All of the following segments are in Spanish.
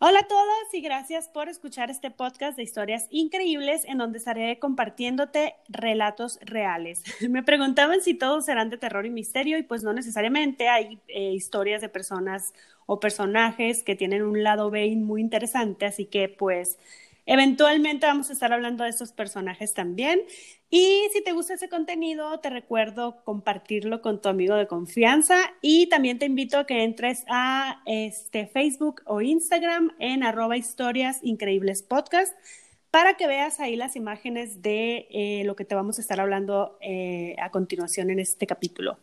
Hola a todos y gracias por escuchar este podcast de historias increíbles en donde estaré compartiéndote relatos reales. Me preguntaban si todos serán de terror y misterio y pues no necesariamente. Hay eh, historias de personas o personajes que tienen un lado B muy interesante, así que pues Eventualmente vamos a estar hablando de estos personajes también. Y si te gusta ese contenido, te recuerdo compartirlo con tu amigo de confianza y también te invito a que entres a este Facebook o Instagram en arroba historias increíbles podcast para que veas ahí las imágenes de eh, lo que te vamos a estar hablando eh, a continuación en este capítulo.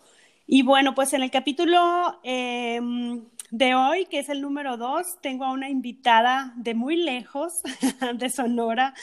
Y bueno, pues en el capítulo em, de hoy, que es el número dos, tengo a una invitada de muy lejos, de Sonora.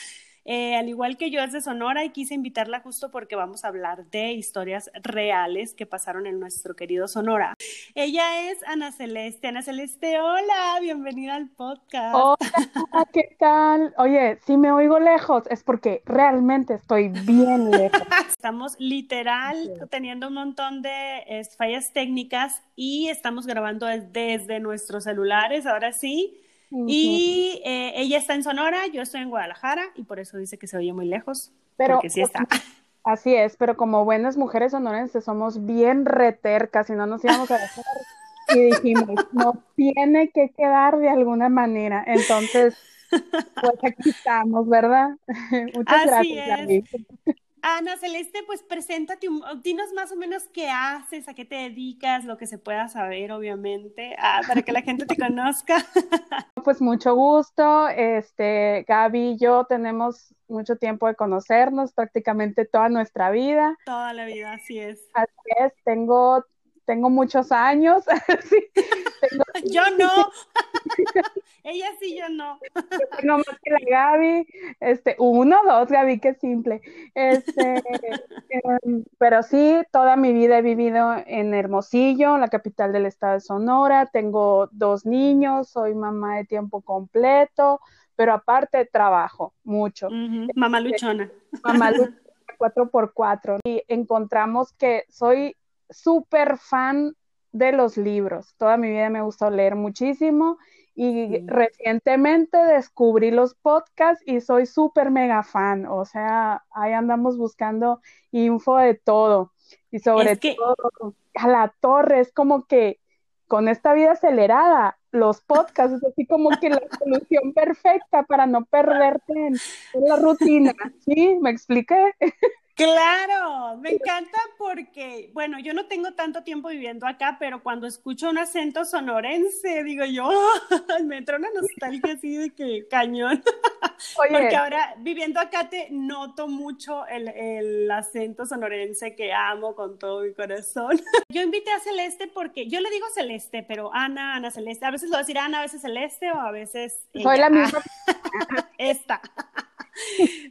Eh, al igual que yo es de Sonora y quise invitarla justo porque vamos a hablar de historias reales que pasaron en nuestro querido Sonora. Ella es Ana Celeste. Ana Celeste, hola, bienvenida al podcast. Hola, ¿qué tal? Oye, si me oigo lejos es porque realmente estoy bien lejos. Estamos literal teniendo un montón de fallas técnicas y estamos grabando desde nuestros celulares, ahora sí. Y eh, ella está en Sonora, yo estoy en Guadalajara y por eso dice que se oye muy lejos. Pero, porque sí está. Así es, pero como buenas mujeres sonorenses somos bien retercas y no nos íbamos a dejar. y dijimos, no tiene que quedar de alguna manera. Entonces, pues aquí estamos, ¿verdad? Muchas gracias. Ana Celeste, pues preséntate, dinos más o menos qué haces, a qué te dedicas, lo que se pueda saber, obviamente, ah, para que la gente te conozca. Pues mucho gusto, este, Gaby y yo tenemos mucho tiempo de conocernos, prácticamente toda nuestra vida. Toda la vida, así es. Así es, tengo tengo muchos años. Yo no. Ella sí, yo no. Yo tengo más que la Gaby. Este, uno, dos, Gaby, qué simple. Este, em, pero sí, toda mi vida he vivido en Hermosillo, la capital del estado de Sonora. Tengo dos niños, soy mamá de tiempo completo, pero aparte trabajo mucho. Mamá luchona. Mamá luchona, cuatro por cuatro. Y encontramos que soy súper fan de los libros. Toda mi vida me gustó leer muchísimo y recientemente descubrí los podcasts y soy súper mega fan. O sea, ahí andamos buscando info de todo. Y sobre todo a la torre, es como que con esta vida acelerada, los podcasts es así como que la solución perfecta para no perderte en, en la rutina. ¿Sí? ¿Me expliqué? Claro, me encanta porque, bueno, yo no tengo tanto tiempo viviendo acá, pero cuando escucho un acento sonorense, digo yo, me entra una nostalgia así de que cañón. Porque ahora viviendo acá te noto mucho el, el, acento sonorense que amo con todo mi corazón. Yo invité a Celeste porque, yo le digo Celeste, pero Ana, Ana Celeste, a veces lo voy a decir Ana, a veces Celeste o a veces... Soy la misma. Esta.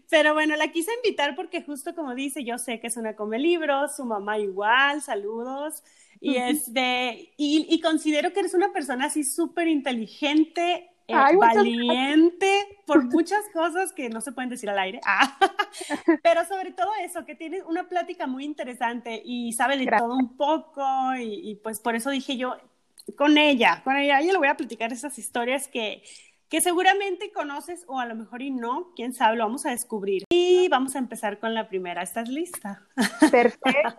Pero bueno, la quise invitar porque justo como dice, yo sé que es una come libros, su mamá igual, saludos. Y, es de, y, considero que eres una persona así súper inteligente, eh, valiente por muchas cosas que no se pueden decir al aire. Ah, pero sobre todo eso, que tiene una plática muy interesante y sabe de todo un poco. Y, y, pues por eso dije yo, con ella, con ella, yo le voy a platicar esas historias que que seguramente conoces o a lo mejor y no, quién sabe, lo vamos a descubrir. Y vamos a empezar con la primera. ¿Estás lista? Perfecto.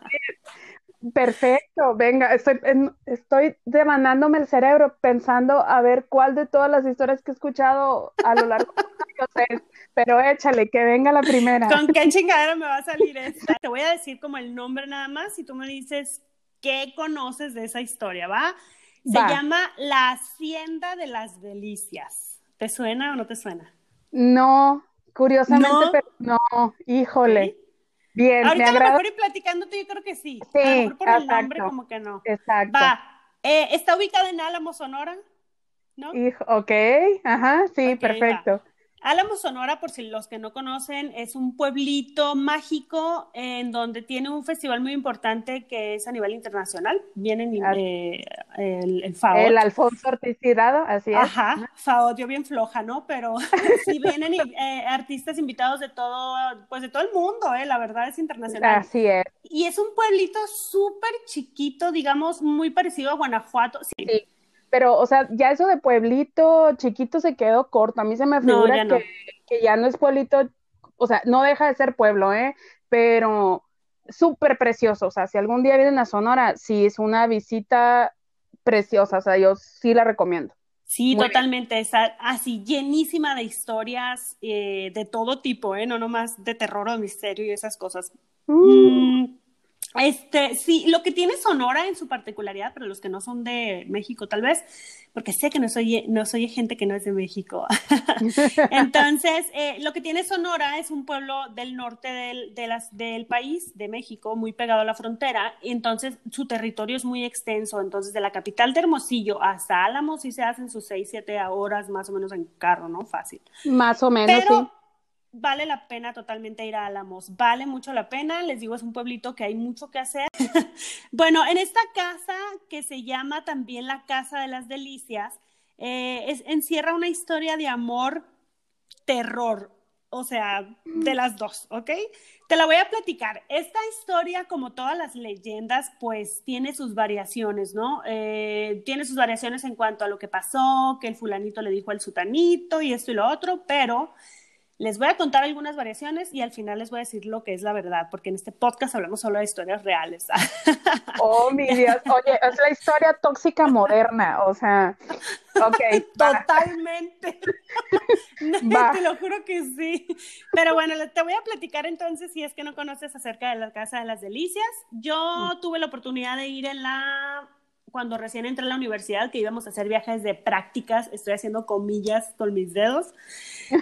Perfecto, venga, estoy, estoy demandándome el cerebro pensando a ver cuál de todas las historias que he escuchado a lo largo de los años es, pero échale, que venga la primera. ¿Con qué chingadera me va a salir esta? Te voy a decir como el nombre nada más y tú me dices qué conoces de esa historia, ¿va? Se llama La Hacienda de las Delicias. ¿Te suena o no te suena? No, curiosamente, ¿No? pero no, híjole. Bien, Ahorita me agrada. a lo mejor y platicando yo creo que sí. Sí, a lo mejor por exacto, el nombre como que no. Exacto. Va, eh, ¿está ubicada en Álamo, Sonora? ¿No? Hijo, ok, ajá, sí, okay, perfecto. Va. Álamo Sonora, por si los que no conocen, es un pueblito mágico en donde tiene un festival muy importante que es a nivel internacional. Vienen eh, el, el FAO. El Alfonso Ortiz Tirado, así es. Ajá, FAO, yo bien floja, ¿no? Pero sí vienen eh, artistas invitados de todo, pues de todo el mundo, ¿eh? La verdad es internacional. Así es. Y es un pueblito súper chiquito, digamos, muy parecido a Guanajuato. sí. sí pero, o sea, ya eso de pueblito chiquito se quedó corto. A mí se me figura que, que ya no es pueblito, o sea, no deja de ser pueblo, ¿eh? Pero súper precioso. O sea, si algún día vienen a Sonora, sí es una visita preciosa. O sea, yo sí la recomiendo. Sí, totalmente. Está así llenísima de historias eh, de todo tipo, ¿eh? No nomás de terror o misterio y esas cosas. Mm. Mm, este, sí, lo que tiene Sonora en su particularidad, para los que no son de México tal vez, porque sé que no soy, no soy gente que no es de México. Entonces, eh, lo que tiene Sonora es un pueblo del norte del, de las, del país, de México, muy pegado a la frontera, entonces su territorio es muy extenso. Entonces, de la capital de Hermosillo hasta Álamos sí se hacen sus seis, siete horas más o menos en carro, ¿no? Fácil. Más o menos, sí vale la pena totalmente ir a Álamos, vale mucho la pena, les digo, es un pueblito que hay mucho que hacer. bueno, en esta casa que se llama también la Casa de las Delicias, eh, es, encierra una historia de amor, terror, o sea, de las dos, ¿ok? Te la voy a platicar. Esta historia, como todas las leyendas, pues tiene sus variaciones, ¿no? Eh, tiene sus variaciones en cuanto a lo que pasó, que el fulanito le dijo al sutanito y esto y lo otro, pero les voy a contar algunas variaciones y al final les voy a decir lo que es la verdad, porque en este podcast hablamos solo de historias reales. Oh, mi Dios. Oye, es la historia tóxica moderna, o sea, ok. Totalmente. te lo juro que sí. Pero bueno, te voy a platicar entonces, si es que no conoces acerca de la Casa de las Delicias. Yo mm. tuve la oportunidad de ir en la cuando recién entré a la universidad, que íbamos a hacer viajes de prácticas, estoy haciendo comillas con mis dedos,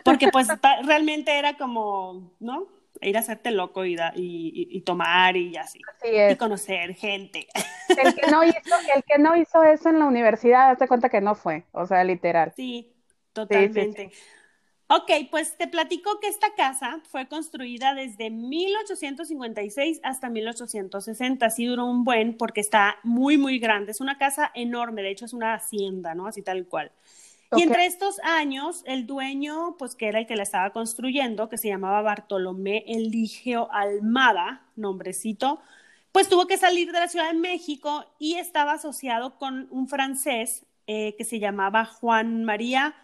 porque pues realmente era como, ¿no? Ir a hacerte loco y, y, tomar y así. Y conocer gente. El que, no hizo, el que no hizo eso en la universidad, hazte cuenta que no fue, o sea, literal. Sí, totalmente. Ok, pues te platico que esta casa fue construida desde 1856 hasta 1860. Así duró un buen porque está muy, muy grande. Es una casa enorme, de hecho es una hacienda, ¿no? Así tal cual. Y entre estos años, el dueño, pues que era el que la estaba construyendo, que se llamaba Bartolomé Eligio Almada, nombrecito, pues tuvo que salir de la Ciudad de México y estaba asociado con un francés eh, que se llamaba Juan María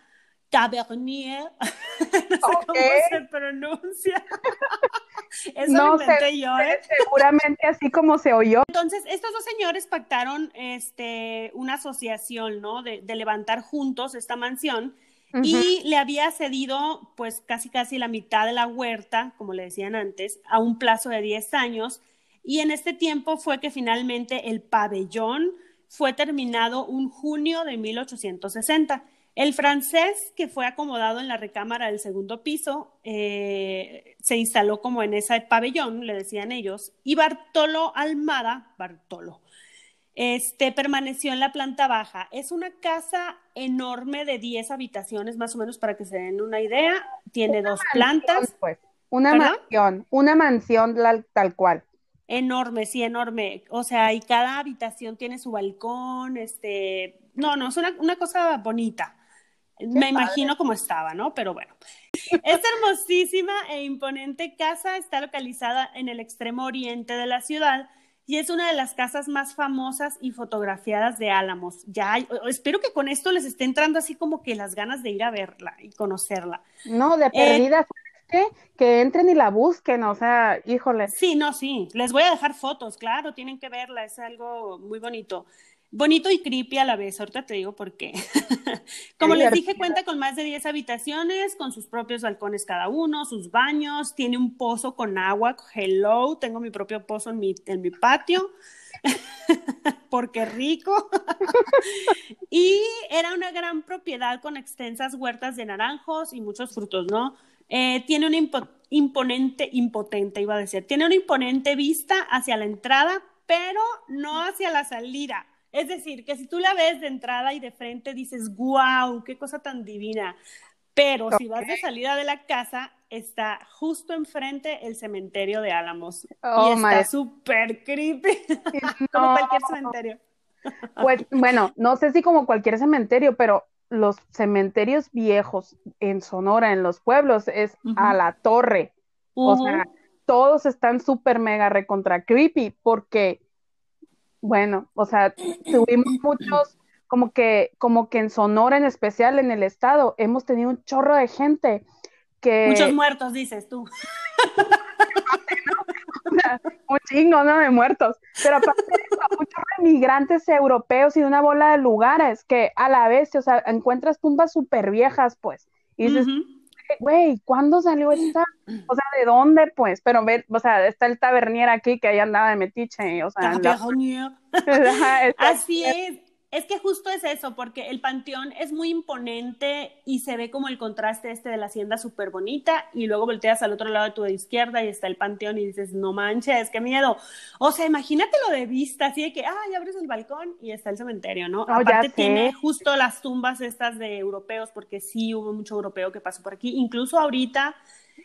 Tabernier, no sé cómo se pronuncia. Eso no, lo inventé yo, ¿eh? Seguramente así como se oyó. Entonces, estos dos señores pactaron este, una asociación, ¿no? De, levantar juntos esta mansión y le había cedido, pues, casi casi la mitad de la huerta, como le decían antes, a un plazo de 10 años. Y en este tiempo fue que finalmente el pabellón fue terminado un junio de 1860. El francés que fue acomodado en la recámara del segundo piso eh, se instaló como en ese pabellón, le decían ellos, y Bartolo Almada, Bartolo, este, permaneció en la planta baja. Es una casa enorme de 10 habitaciones, más o menos para que se den una idea. Tiene dos plantas. Pues. Una mansión, una mansión tal cual. Enorme, sí, enorme. O sea, y cada habitación tiene su balcón, este, no, no, es una, una cosa bonita. Me imagino cómo estaba, ¿no? Pero bueno. Esta hermosísima e imponente casa está localizada en el extremo oriente de la ciudad y es una de las casas más famosas y fotografiadas de Álamos. Ya espero que con esto les esté entrando así como que las ganas de ir a verla y conocerla. No, de eh, perdida, qué? que entren y la busquen, o sea, híjole. Sí, no, sí, les voy a dejar fotos, claro, tienen que verla, es algo muy bonito bonito y creepy a la vez. Ahorita te digo por qué. Como les dije, cuenta con más de 10 habitaciones, con sus propios balcones cada uno, sus baños, tiene un pozo con agua. Hello, tengo mi propio pozo en mi, en mi patio. porque rico. y era una gran propiedad con extensas huertas de naranjos y muchos frutos, ¿no? Eh, tiene una imponente, impotente, iba a decir, tiene una imponente vista hacia la entrada, pero no hacia la salida. Es decir, que si tú la ves de entrada y de frente dices, wow, qué cosa tan divina. Pero si vas de salida de la casa, está justo enfrente el cementerio de Álamos. y oh está súper creepy, como cualquier cementerio. pues bueno, no sé si como cualquier cementerio, pero los cementerios viejos en Sonora, en los pueblos, es a la torre. O sea, todos están súper mega recontra creepy porque bueno, o sea, tuvimos muchos como que, como que en Sonora en especial, en el estado, hemos tenido un chorro de gente que... Muchos muertos, dices tú. un chingo, ¿no? De muertos. Pero aparte de eso, muchos migrantes europeos y de una bola de lugares que a la vez, o sea, encuentras tumbas súper viejas, pues. Y dices, güey, ¿cuándo salió esta? O sea, ¿de dónde, pues? Pero, ve, o sea, está el tabernier aquí que ahí andaba de metiche, o sea. Así es. Es que justo es eso, porque el panteón es muy imponente y se ve como el contraste este de la hacienda súper bonita y luego volteas al otro lado de tu izquierda y está el panteón y dices, no manches, qué miedo. O sea, imagínatelo de vista, así de que, ay, abres el balcón y está el cementerio, ¿no? Oh, Aparte tiene justo las tumbas estas de europeos, porque sí hubo mucho europeo que pasó por aquí. Incluso ahorita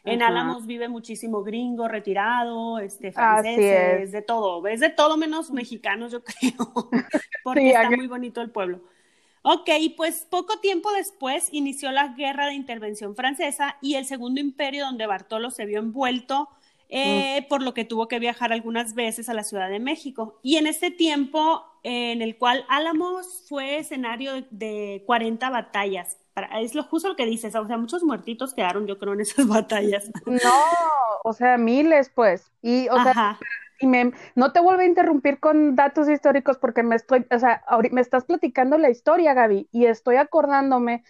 en Álamos vive muchísimo gringo retirado, este, franceses, de todo, es de todo menos mexicanos, yo creo, porque está muy bonito el pueblo. Ok, pues poco tiempo después inició la guerra de intervención francesa y el segundo imperio donde Bartolo se vio envuelto, eh, por lo que tuvo que viajar algunas veces a la Ciudad de México. Y en este tiempo en el cual Álamos fue escenario de 40 batallas, es lo justo lo que dices, o sea, muchos muertitos quedaron, yo creo, en esas batallas. No, o sea, miles, pues. Y, o sea, y me, no te vuelvo a interrumpir con datos históricos porque me estoy, o sea, me estás platicando la historia, Gaby, y estoy acordándome,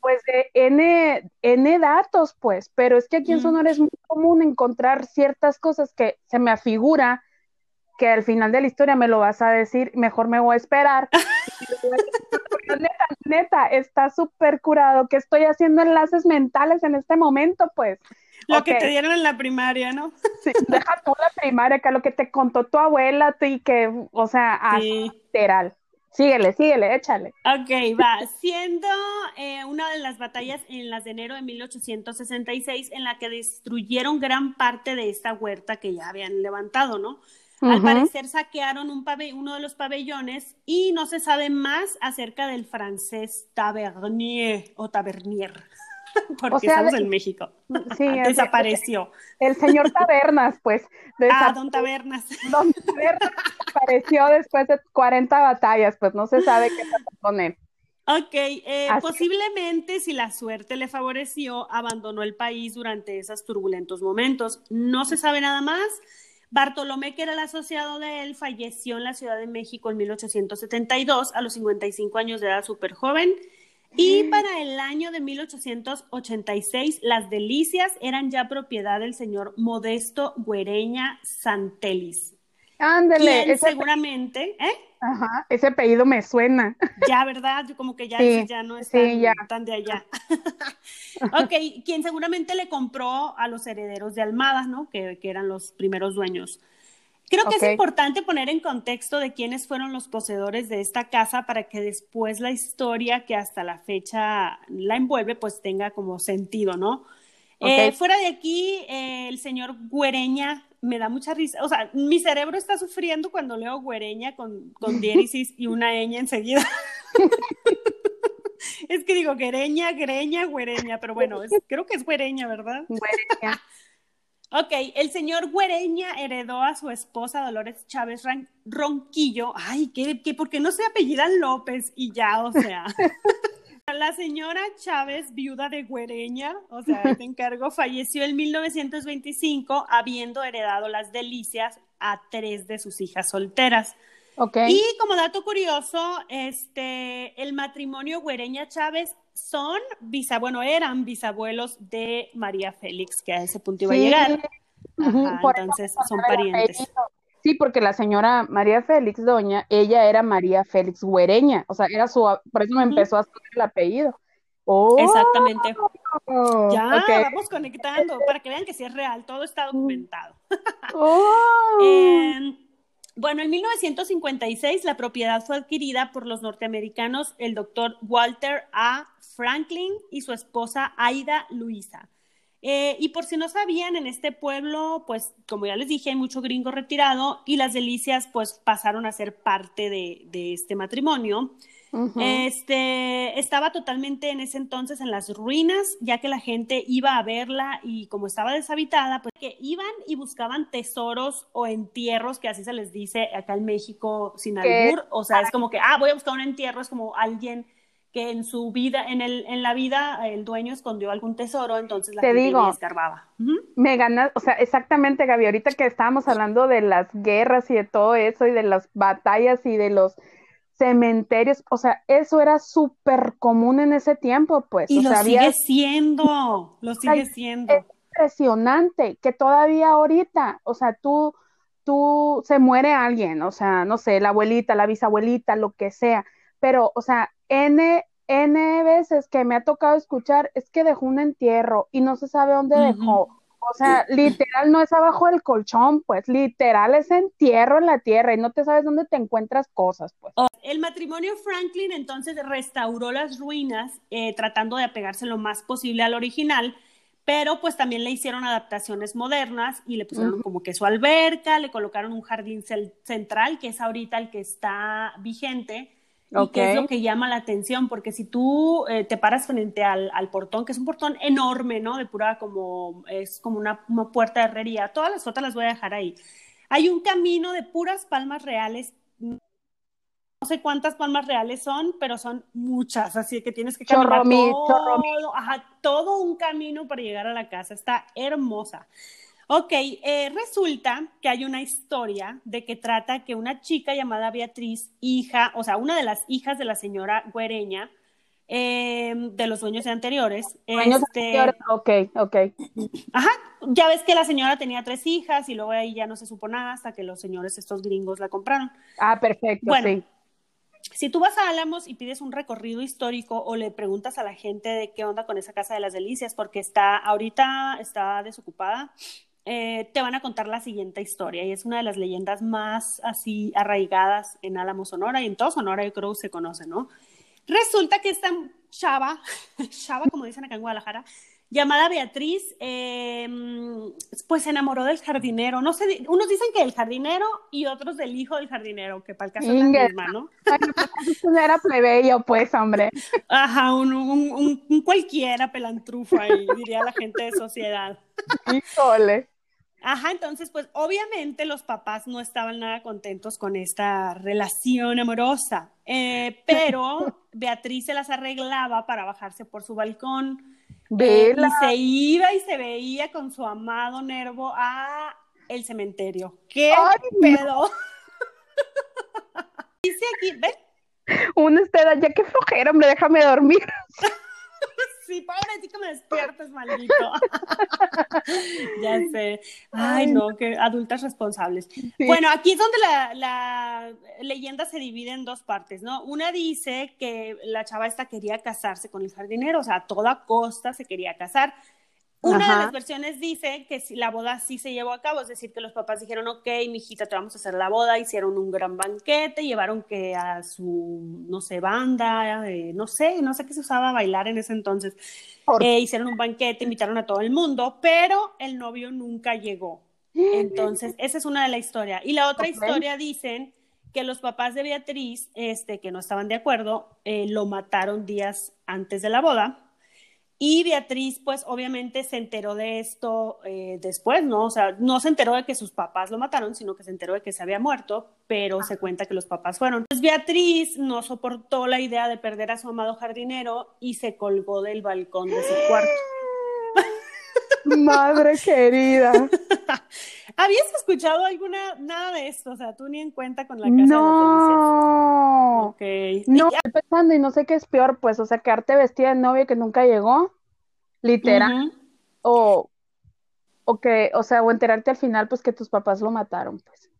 pues, de N, N datos, pues, pero es que aquí en Sonora es muy común encontrar ciertas cosas que se me afigura que al final de la historia me lo vas a decir, mejor me voy a esperar. neta, neta, está súper curado que estoy haciendo enlaces mentales en este momento, pues. Lo que te dieron en la primaria, ¿no? Sí, deja tú la primaria, que lo que te contó tu abuela, y que, o sea, literal. Síguele, síguele, échale. Ok, va. Siendo eh, una de las batallas en las de enero de 1866 en la que destruyeron gran parte de esta huerta que ya habían levantado, ¿no? Al parecer saquearon un uno de los pabellones y no se sabe más acerca del francés tabernier o tabernier, porque estamos en México. Sí, desapareció. El, señor Tabernas, pues. Ah, don Tabernas. Don Tabernas apareció después de 40 batallas, pues no se sabe qué pasó con él. Ok, eh, posiblemente si la suerte le favoreció, abandonó el país durante esos turbulentos momentos. No se sabe nada más. Bartolomé, que era el asociado de él, falleció en la Ciudad de México en 1872 a los 55 años de edad, súper joven. Y para el año de 1886, las delicias eran ya propiedad del señor Modesto Güereña Santelis. Ándele. seguramente, ¿eh? Ajá, ese apellido me suena. Ya, ¿verdad? Yo como que ya, ya no es tan, de allá. ok, quien seguramente le compró a los herederos de Almada, ¿no? Que, eran los primeros dueños. Creo que es importante poner en contexto de quiénes fueron los poseedores de esta casa para que después la historia que hasta la fecha la envuelve pues tenga como sentido, ¿no? Eh, fuera de aquí, eh, el señor Güereña me da mucha risa. O sea, mi cerebro está sufriendo cuando leo güereña con, con diéresis y una ñ enseguida. es que digo guereña, greña, güereña, pero bueno, creo que es güereña, ¿verdad? Güereña. ok, el señor Güereña heredó a su esposa Dolores Chávez Ronquillo. Ay, ¿qué, qué, ¿por qué no se apellidan López? Y ya, o sea. La señora Chávez, viuda de Güereña, o sea, te encargo, falleció en 1925 habiendo heredado las delicias a tres de sus hijas solteras. Okay. Y como dato curioso, este, el matrimonio Güereña Chávez son bisabuelos, bueno, eran bisabuelos de María Félix, que a ese punto iba a llegar. entonces son parientes. Sí, porque la señora María Félix Doña, ella era María Félix Güereña, o sea, era su, por eso me empezó a salir el apellido. Oh, Exactamente. Ya, vamos conectando para que vean que sí es real, todo está documentado. Oh. Em, bueno, en 1956 la propiedad fue adquirida por los norteamericanos el doctor Walter A. Franklin y su esposa Aida Luisa. Eh, y por si no sabían, en este pueblo, pues como ya les dije, hay mucho gringo retirado y las delicias pues pasaron a ser parte de, de este matrimonio. Este estaba totalmente en ese entonces en las ruinas, ya que la gente iba a verla y como estaba deshabitada, pues que iban y buscaban tesoros o entierros, que así se les dice acá en México sin albur, o sea, es como que, ah, voy a buscar un entierro, es como alguien que en su vida, en, el, en la vida, el dueño escondió algún tesoro, entonces la Te gente digo, escarbaba. Me ganas, o sea, exactamente, Gaby, ahorita que estábamos hablando de las guerras y de todo eso y de las batallas y de los cementerios, o sea, eso era súper común en ese tiempo, pues. Y o lo sea, sigue había- siendo, lo sigue siendo. es impresionante que todavía ahorita, o sea, tú, tú, se muere alguien, o sea, no sé, la abuelita, la bisabuelita, lo que sea, pero, o sea, N, N veces que me ha tocado escuchar es que dejó un entierro y no se sabe dónde dejó. O sea, literal no es abajo del colchón, pues literal es entierro en la tierra y no te sabes dónde te encuentras cosas, pues. El matrimonio Franklin entonces restauró las ruinas eh, tratando de apegarse lo más posible al original, pero pues también le hicieron adaptaciones modernas y le pusieron como que su alberca, le colocaron un jardín central, que es ahorita el que está vigente. Y que es lo que llama la atención, porque si tú eh, te paras frente al, al portón, que es un portón enorme, ¿no? De pura como, es como una, una puerta de herrería, todas las fotos las voy a dejar ahí. Hay un camino de puras palmas reales, no sé cuántas palmas reales son, pero son muchas, así que tienes que caminar Chorro todo, chorro mil. ajá, todo un camino para llegar a la casa, está hermosa. Ok, eh, resulta que hay una historia de que trata que una chica llamada Beatriz, hija, o sea, una de las hijas de la señora Güereña, eh, de los dueños anteriores, Años este, anteriores, ok, ok. Ajá, ya ves que la señora tenía tres hijas y luego ahí ya no se supo nada hasta que los señores estos gringos la compraron. Ah, perfecto, Bueno, sí. Si tú vas a Álamos y pides un recorrido histórico o le preguntas a la gente de qué onda con esa casa de las delicias, porque está ahorita está desocupada, eh, te van a contar la siguiente historia y es una de las leyendas más así arraigadas en Álamos, Sonora y en todo Sonora yo creo que se conoce, ¿no? Resulta que esta chava, chava como dicen acá en Guadalajara, llamada Beatriz, eh, pues se enamoró del jardinero. No sé, unos dicen que del jardinero y otros del hijo del jardinero, que para el caso es la misma, ¿no? Pues, era plebeyo, pues, hombre. Ajá, un, un, un, un cualquiera pelantrufo ahí, diría la gente de sociedad. Híjole. Ajá, entonces, pues obviamente los papás no estaban nada contentos con esta relación amorosa, eh, pero Beatriz se las arreglaba para bajarse por su balcón eh, Vela. y se iba y se veía con su amado Nervo a el cementerio. ¿Qué Ay, pedo? Dice aquí, ¿ven? Un usted, ya que flojera, hombre, déjame dormir. Sí, pobrecito me despiertes, maldito. ya sé. Ay, Ay, no, que adultas responsables. Sí. Bueno, aquí es donde la, la leyenda se divide en dos partes, ¿no? Una dice que la chava esta quería casarse con el jardinero, o sea, a toda costa se quería casar. Una Ajá. de las versiones dice que si- la boda sí se llevó a cabo, es decir, que los papás dijeron, ok, mijita, te vamos a hacer la boda, hicieron un gran banquete, llevaron que a su, no sé, banda, eh, no sé, no sé qué se usaba bailar en ese entonces, Eh, hicieron un banquete, invitaron a todo el mundo, pero el novio nunca llegó. Entonces, esa es una de la historia. Y la otra historia dicen que los papás de Beatriz, este, que no estaban de acuerdo, eh, lo mataron días antes de la boda. Y Beatriz, pues obviamente se enteró de esto eh, después, ¿no? O sea, no se enteró de que sus papás lo mataron, sino que se enteró de que se había muerto, pero se cuenta que los papás fueron. Pues Beatriz no soportó la idea de perder a su amado jardinero y se colgó del balcón de su cuarto. Madre querida. ¿Habías escuchado alguna, nada de esto? O sea, tú ni en cuenta con la casa de las No. delicias. No, estoy pensando y no sé qué es peor, pues, o sea, quedarte vestida de novia que nunca llegó, literal, o, o que, o sea, o enterarte al final, pues, que tus papás lo mataron, pues.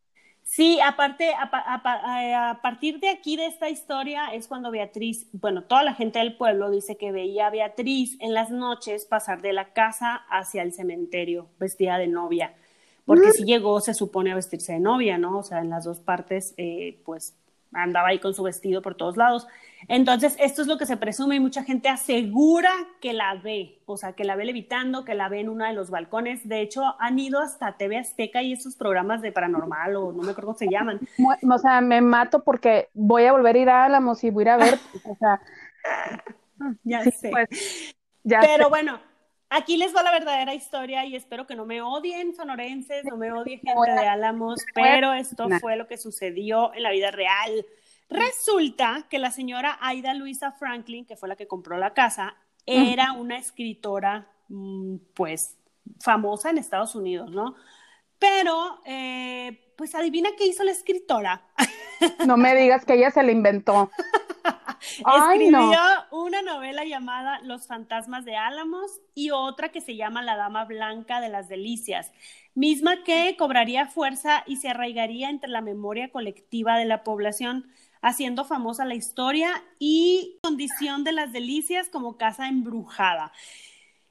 Sí, aparte, a, a a- a partir de aquí, de esta historia, es cuando Beatriz, bueno, toda la gente del pueblo dice que veía a Beatriz en las noches pasar de la casa hacia el cementerio vestida de novia, porque si llegó, se supone a vestirse de novia, ¿no? O sea, en las dos partes, eh, pues andaba ahí con su vestido por todos lados. Entonces, esto es lo que se presume y mucha gente asegura que la ve, o sea, que la ve levitando, que la ve en uno de los balcones. De hecho, han ido hasta TV Azteca y esos programas de paranormal o no me acuerdo cómo se llaman. O sea, me mato porque voy a volver a ir a Álamos y voy a ir a ver, o sea, ya sé. Pues, ya Pero bueno, aquí les va la verdadera historia y espero que no me odien sonorenses, no me odie gente de Álamos, pero esto fue lo que sucedió en la vida real. Resulta que la señora Aida Luisa Franklin, que fue la que compró la casa, era una escritora, mm, pues, famosa en Estados Unidos, ¿no? Pero, eh, pues, adivina qué hizo la escritora. No me digas que ella se la inventó. Escribió una novela llamada Los fantasmas de Álamos y otra que se llama La Dama Blanca de las Delicias, misma que cobraría fuerza y se arraigaría entre la memoria colectiva de la población, haciendo famosa la historia y condición de las Delicias como casa embrujada.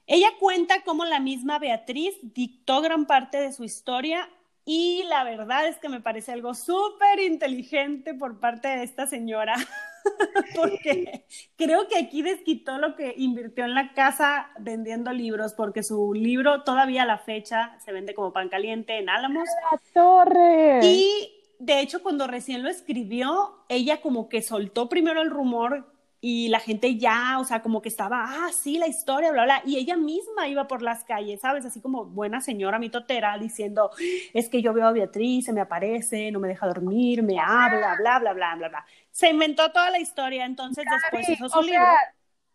Ella cuenta cómo la misma Beatriz dictó gran parte de su historia y la verdad es que me parece algo súper inteligente por parte de esta señora, porque creo que aquí desquitó lo que invirtió en la casa vendiendo libros, porque su libro todavía a la fecha se vende como pan caliente en Álamos. ¡La torre! Y de hecho, cuando recién lo escribió, ella como que soltó primero el rumor y la gente ya, o sea, como que estaba, ah, sí, la historia, bla, bla, y ella misma iba por las calles, ¿sabes? Así como buena señora mitotera diciendo, es que yo veo a Beatriz, se me aparece, no me deja dormir, me habla, bla, bla, bla, bla, bla. Se inventó toda la historia, entonces después hizo su libro.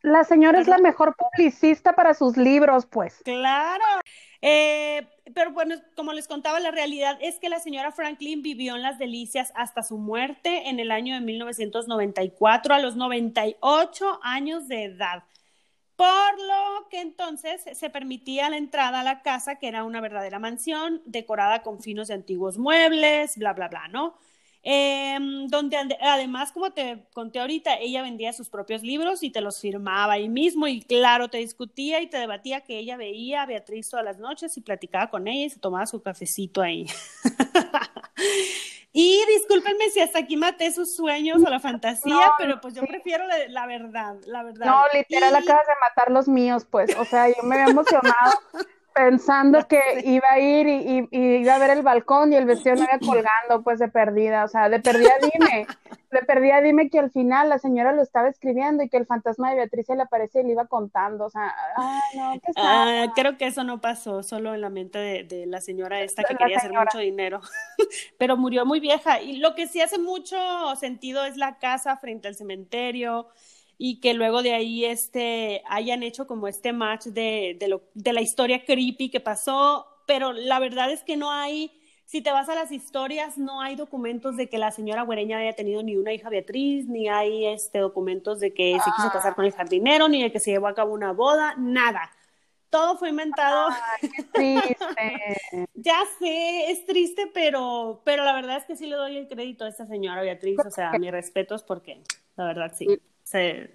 la señora es la mejor publicista para sus libros, pues. Claro. Eh, pero bueno, como les contaba, la realidad es que la señora Franklin vivió en las delicias hasta su muerte en el año de 1994, a los 98 años de edad. Por lo que entonces se permitía la entrada a la casa, que era una verdadera mansión, decorada con finos de antiguos muebles, bla, bla, bla, ¿no? Em, donde además, como te conté ahorita, ella vendía sus propios libros y te los firmaba ahí mismo y claro, te discutía y te debatía que ella veía a Beatriz todas las noches y platicaba con ella y se tomaba su cafecito ahí. y discúlpenme si hasta aquí maté sus sueños o la fantasía, pero pues yo prefiero la, verdad, la verdad. No, literal acabas de matar los míos, pues, o sea, yo me había emocionado pensando que iba a ir y, iba a ver el balcón y el vestido no iba colgando, pues de perdida, o sea, de perdida dime, de perdida dime que al final la señora lo estaba escribiendo y que el fantasma de Beatriz se le aparecía y le iba contando, o sea, ay, no, qué ah, creo que eso no pasó, solo en la mente de, la señora esta que quería hacer mucho dinero, pero murió muy vieja. Y lo que sí hace mucho sentido es la casa frente al cementerio, y que luego de ahí este, hayan hecho como este match de, de, lo, de la historia creepy que pasó, pero la verdad es que no hay, si te vas a las historias, no hay documentos de que la señora Güereña haya tenido ni una hija Beatriz, ni hay este, documentos de que se quiso casar con el jardinero, ni de que se llevó a cabo una boda, nada. Todo fue inventado. qué triste. ya sé, es triste, pero, pero la verdad es que sí le doy el crédito a esta señora Beatriz, o sea, mis respetos porque la verdad sí.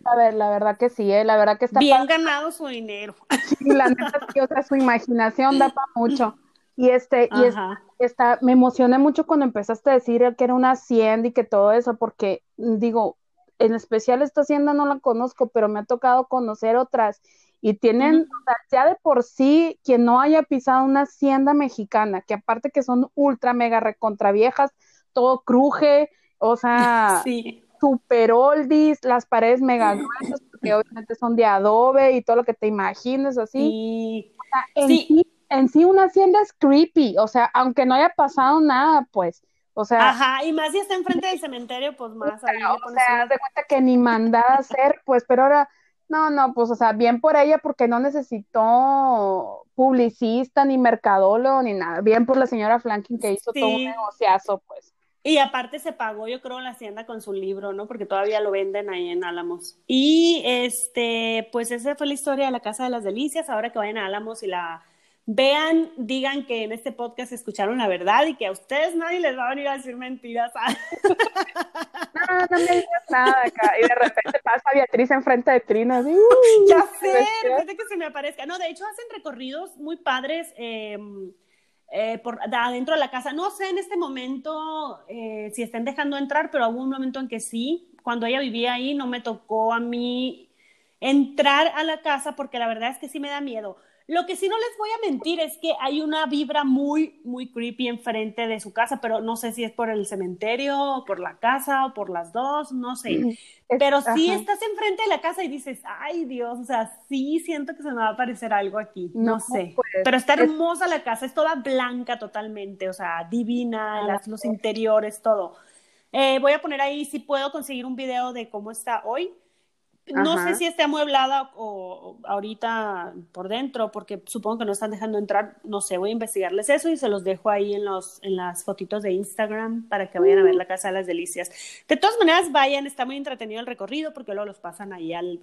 A ver, la verdad que sí, ¿eh? la verdad que está bien ganado su dinero. Sí, la neta sí, o sea, su imaginación da para mucho. Y este, y está, me emocioné mucho cuando empezaste a decir que era una hacienda y que todo eso, porque digo, en especial esta hacienda no la conozco, pero me ha tocado conocer otras y tienen, o sea, ya de por sí, quien no haya pisado una hacienda mexicana, que aparte que son ultra mega recontra viejas, todo cruje, o sea, sí super oldies, las paredes mega gruesas, porque obviamente son de adobe y todo lo que te imagines así. en, sí. en sí una hacienda es creepy, o sea, aunque no haya pasado nada, pues. O sea, Ajá, y más si está enfrente del cementerio, pues más. o sea, de cuenta que ni mandada a hacer, pues, pero ahora, no, no, pues, o sea, bien por ella porque no necesitó publicista, ni mercadólogo, ni nada. Bien por la señora Flanking que hizo todo un negociazo, pues. Y aparte se pagó, yo creo, la hacienda con su libro, ¿no? Porque todavía lo venden ahí en Álamos. Y este, pues esa fue la historia de la Casa de las Delicias. Ahora que vayan a Álamos y la vean, digan que en este podcast escucharon la verdad y que a ustedes nadie les va a venir a decir mentiras. no, no me digas nada acá. Y de repente pasa Beatriz enfrente de Trina. Así, ya sé, de repente que se me aparezca. No, de hecho hacen recorridos muy padres. Eh, eh, por adentro de la casa. No sé en este momento eh, si estén dejando entrar, pero hubo un momento en que sí. Cuando ella vivía ahí, no me tocó a mí entrar a la casa porque la verdad es que sí me da miedo. Lo que sí no les voy a mentir es que hay una vibra muy, muy creepy enfrente de su casa, pero no sé si es por el cementerio, o por la casa, o por las dos, no sé. Pero sí estás enfrente de la casa y dices, ay Dios, o sea, sí siento que se me va a aparecer algo aquí, no, sé. Pues, pero está hermosa la casa, es toda blanca totalmente, o sea, divina, las, los interiores, todo. Eh, voy a poner ahí si puedo conseguir un video de cómo está hoy no sé si esté amueblada o, ahorita por dentro, porque supongo que no están dejando entrar. No sé, voy a investigarles eso y se los dejo ahí en, los, en las fotitos de Instagram para que vayan a ver la Casa de las Delicias. De todas maneras, vayan, está muy entretenido el recorrido porque luego los pasan ahí al,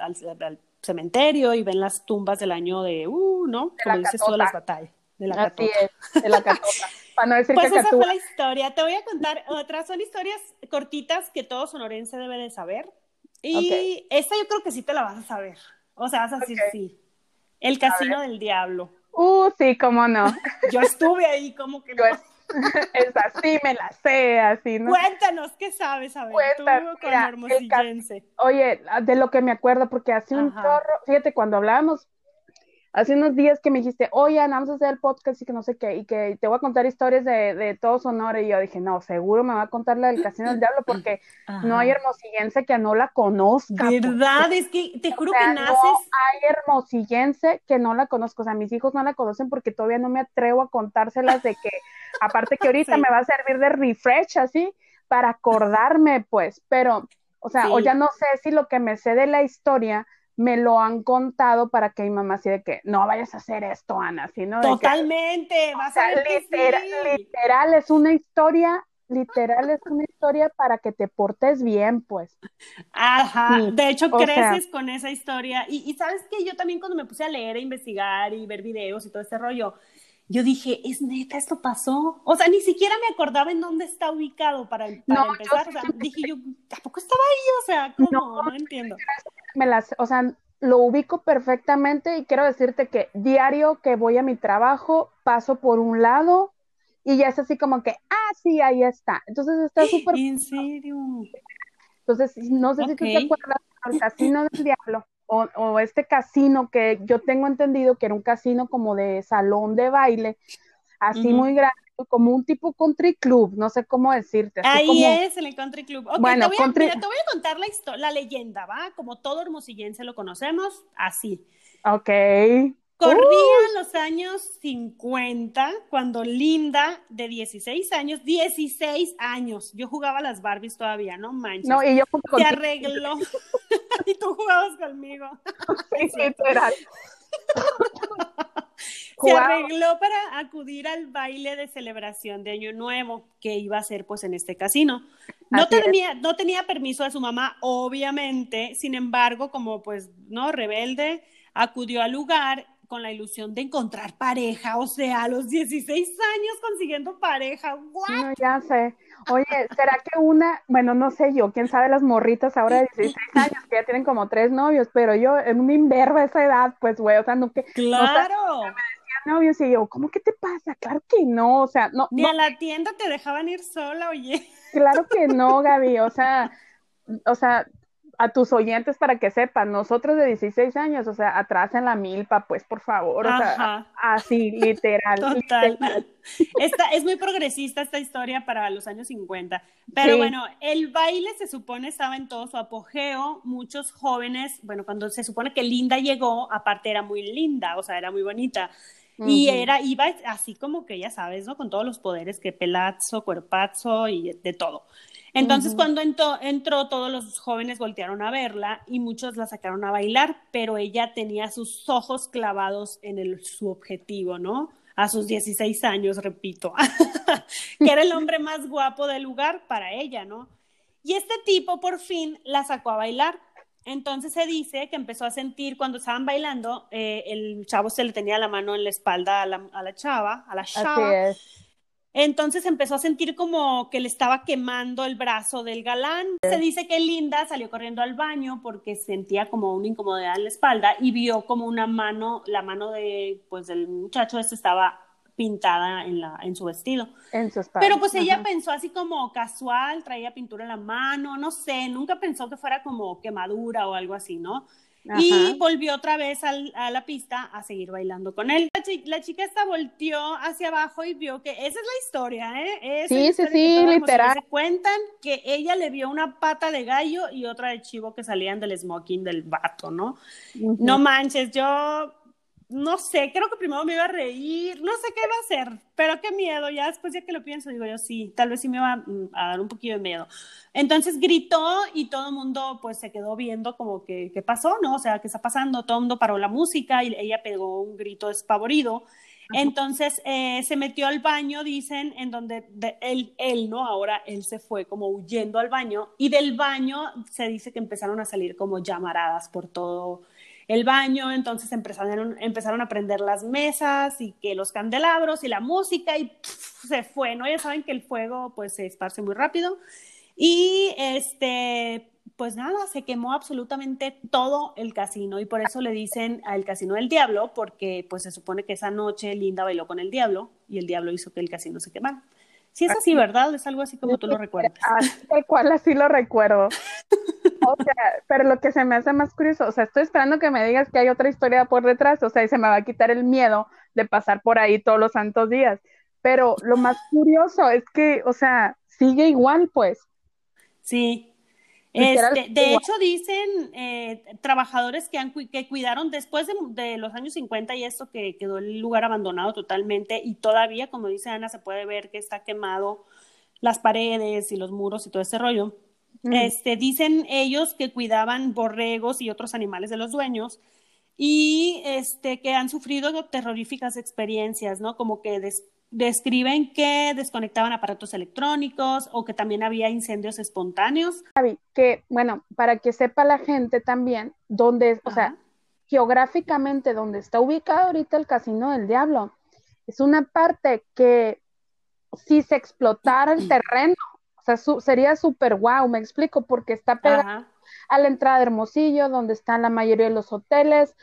cementerio y ven las tumbas del año de, uh, ¿no? Como dices todas las batallas. De la Así es, de la catota. Para no decir pues esa fue la historia. Te voy a contar otras. Son historias cortitas que todo sonorense debe de saber. Y esta yo creo que sí te la vas a saber. O sea, vas a decir sí. El Casino del Diablo. Uh, sí, cómo no. yo estuve ahí, como que no. Es así, me la sé, así, ¿no? Cuéntanos, ¿qué sabes, a ver, Cuéntanos, tú hermosillense. Oye, de lo que me acuerdo, porque hace un chorro, fíjate, cuando hablábamos hace unos días que me dijiste, oye, vamos a hacer el podcast y que no sé qué, y que te voy a contar historias de, de todo Sonora, y yo dije, no, seguro me va a contar la del Casino del Diablo, porque no hay hermosillense que no la conozca. ¿Verdad? Es que te juro que naces... No hay hermosillense que no la conozco, o sea, mis hijos no la conocen porque todavía no me atrevo a contárselas de que, aparte que ahorita me va a servir de refresh, así, para acordarme, pues, pero, o sea, o ya no sé si lo que me sé de la historia me lo han contado para que mi mamá así de que no vayas a hacer esto, Ana, sino Totalmente, vas a ver literal, literal es una historia, literal es una historia para que te portes bien, pues. Ajá, de hecho creces con esa historia. Y, y sabes que yo también cuando me puse a leer, a investigar y ver videos y todo este rollo, yo dije, ¿es neta esto pasó? O sea, ni siquiera me acordaba en dónde está ubicado para, empezar. o sea, dije yo, ¿tampoco estaba ahí? O sea, ¿cómo? No, no entiendo. Me las, o sea, lo ubico perfectamente y quiero decirte que diario que voy a mi trabajo paso por un lado y ya es así como que, ah, sí, ahí está. Entonces está súper... ¿En serio? Entonces, no sé si tú te acuerdas del Casino del Diablo o, este casino que yo tengo entendido que era un casino como de salón de baile, así muy grande, como un tipo country club, no sé cómo decirte. Ahí es el country club. bueno, te, voy a, te voy a contar la, la leyenda, ¿va? Como todo hermosillense lo conocemos, así. Ok. Corrían los años 50 cuando Linda, de 16 años, 16 años, yo jugaba las Barbies todavía, no manches. No, y yo Se arregló. y tú jugabas conmigo. sí, literal. Se arregló para acudir al baile de celebración de Año Nuevo que iba a ser pues en este casino. No tenía, no tenía permiso de su mamá, obviamente, sin embargo, como pues no rebelde, acudió al lugar con la ilusión de encontrar pareja, o sea, a los 16 años consiguiendo pareja, No, ya sé. Oye, ¿será que una, bueno, no sé yo, quién sabe las morritas ahora de 16 años que ya tienen como tres novios, pero yo en un inverno esa edad, pues, güey, o sea, no que... Claro. me decían novios y yo, ¿cómo que te pasa? Claro que no, o sea, no. Ni a la tienda te dejaban ir sola, oye. Claro que no, Gaby, o sea, o sea, a tus oyentes para que sepan, nosotros de 16 años, o sea, atrás en la milpa, pues por favor, o sea, así, literal. Total. Esta, es muy progresista esta historia para los años 50. Pero bueno, el baile se supone estaba en todo su apogeo. Muchos jóvenes, bueno, cuando se supone que Linda llegó, aparte era muy linda, o sea, era muy bonita. Y era, iba así como que ya sabes, ¿no? Con todos los poderes que pelazo, cuerpazo y de todo. Entonces, cuando entró, todos los jóvenes voltearon a verla y muchos la sacaron a bailar, pero ella tenía sus ojos clavados en el, su objetivo, ¿no? A sus 16 años, repito, que era el hombre más guapo del lugar para ella, ¿no? Y este tipo por fin la sacó a bailar. Entonces se dice que empezó a sentir cuando estaban bailando, eh, el chavo se le tenía la mano en la espalda a la, a la chava, a la chava. Entonces empezó a sentir como que le estaba quemando el brazo del galán. Se dice que Linda salió corriendo al baño porque sentía como una incomodidad en la espalda y vio como una mano, la mano de, pues, del muchacho este estaba pintada en, la, en su vestido. En su Pero pues ella pensó así como casual, traía pintura en la mano, no sé, nunca pensó que fuera como quemadura o algo así, ¿no? Y volvió otra vez a la pista a seguir bailando con él. La, chica esta volteó hacia abajo y vio que esa es la historia, ¿eh? sí, sí, sí, literal. cuentan que ella le vio una pata de gallo y otra de chivo que salían del smoking del vato, ¿no? No manches, yo no sé, creo que primero me iba a reír, no sé qué iba a hacer, pero qué miedo, ya después ya que lo pienso, digo yo, sí, tal vez sí me va mm, a, dar un poquito de miedo. Entonces gritó y todo el mundo pues se quedó viendo como que, ¿qué pasó? ¿No? O sea, ¿qué está pasando? Todo el mundo paró la música y ella pegó un grito despavorido. Entonces eh, se metió al baño, dicen, en donde él, él, ¿no? Ahora él se fue como huyendo al baño y del baño se dice que empezaron a salir como llamaradas por todo el baño, entonces empezaron, empezaron a prender las mesas y que los candelabros y la música y se fue, ¿no? Ya saben que el fuego pues se esparce muy rápido y este, pues nada, se quemó absolutamente todo el casino y por eso le dicen al casino del diablo, porque pues se supone que esa noche Linda bailó con el diablo y el diablo hizo que el casino se quemara. Sí es así, ¿verdad? Es algo así como tú lo recuerdas. Tal cual así lo recuerdo. O sea, pero lo que se me hace más curioso, o sea, estoy esperando que me digas que hay otra historia por detrás, o sea, y se me va a quitar el miedo de pasar por ahí todos los santos días. Pero lo más curioso es que, o sea, sigue igual, pues. Sí. Este, de hecho, dicen eh, trabajadores que, han, que cuidaron después de, los años 50 y esto que quedó el lugar abandonado totalmente y todavía, como dice Ana, se puede ver que está quemado las paredes y los muros y todo ese rollo. Este, dicen ellos que cuidaban borregos y otros animales de los dueños y este, que han sufrido terroríficas experiencias, ¿no? Como que describen que desconectaban aparatos electrónicos o que también había incendios espontáneos. Que, bueno, para que sepa la gente también, donde, o sea, geográficamente donde está ubicado ahorita el Casino del Diablo, es una parte que si se explotara el terreno, sería súper guau, me explico, porque está pegado a la entrada de Hermosillo, donde están la mayoría de los hoteles,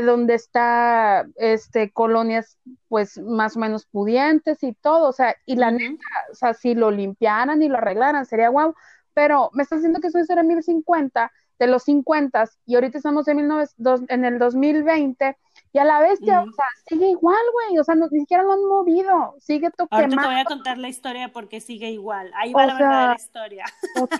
donde está este colonias pues más o menos pudientes y todo, o sea, y la neta, o sea, si lo limpiaran y lo arreglaran sería guau, pero me está diciendo que eso era 1050 de los 50 y ahorita estamos en, en el 2020 y a la vez ya, o sea, sigue igual, güey, o sea, ni siquiera lo han movido, sigue toquemando. Ahorita te voy a contar la historia porque sigue igual, ahí va la verdadera historia. Ok,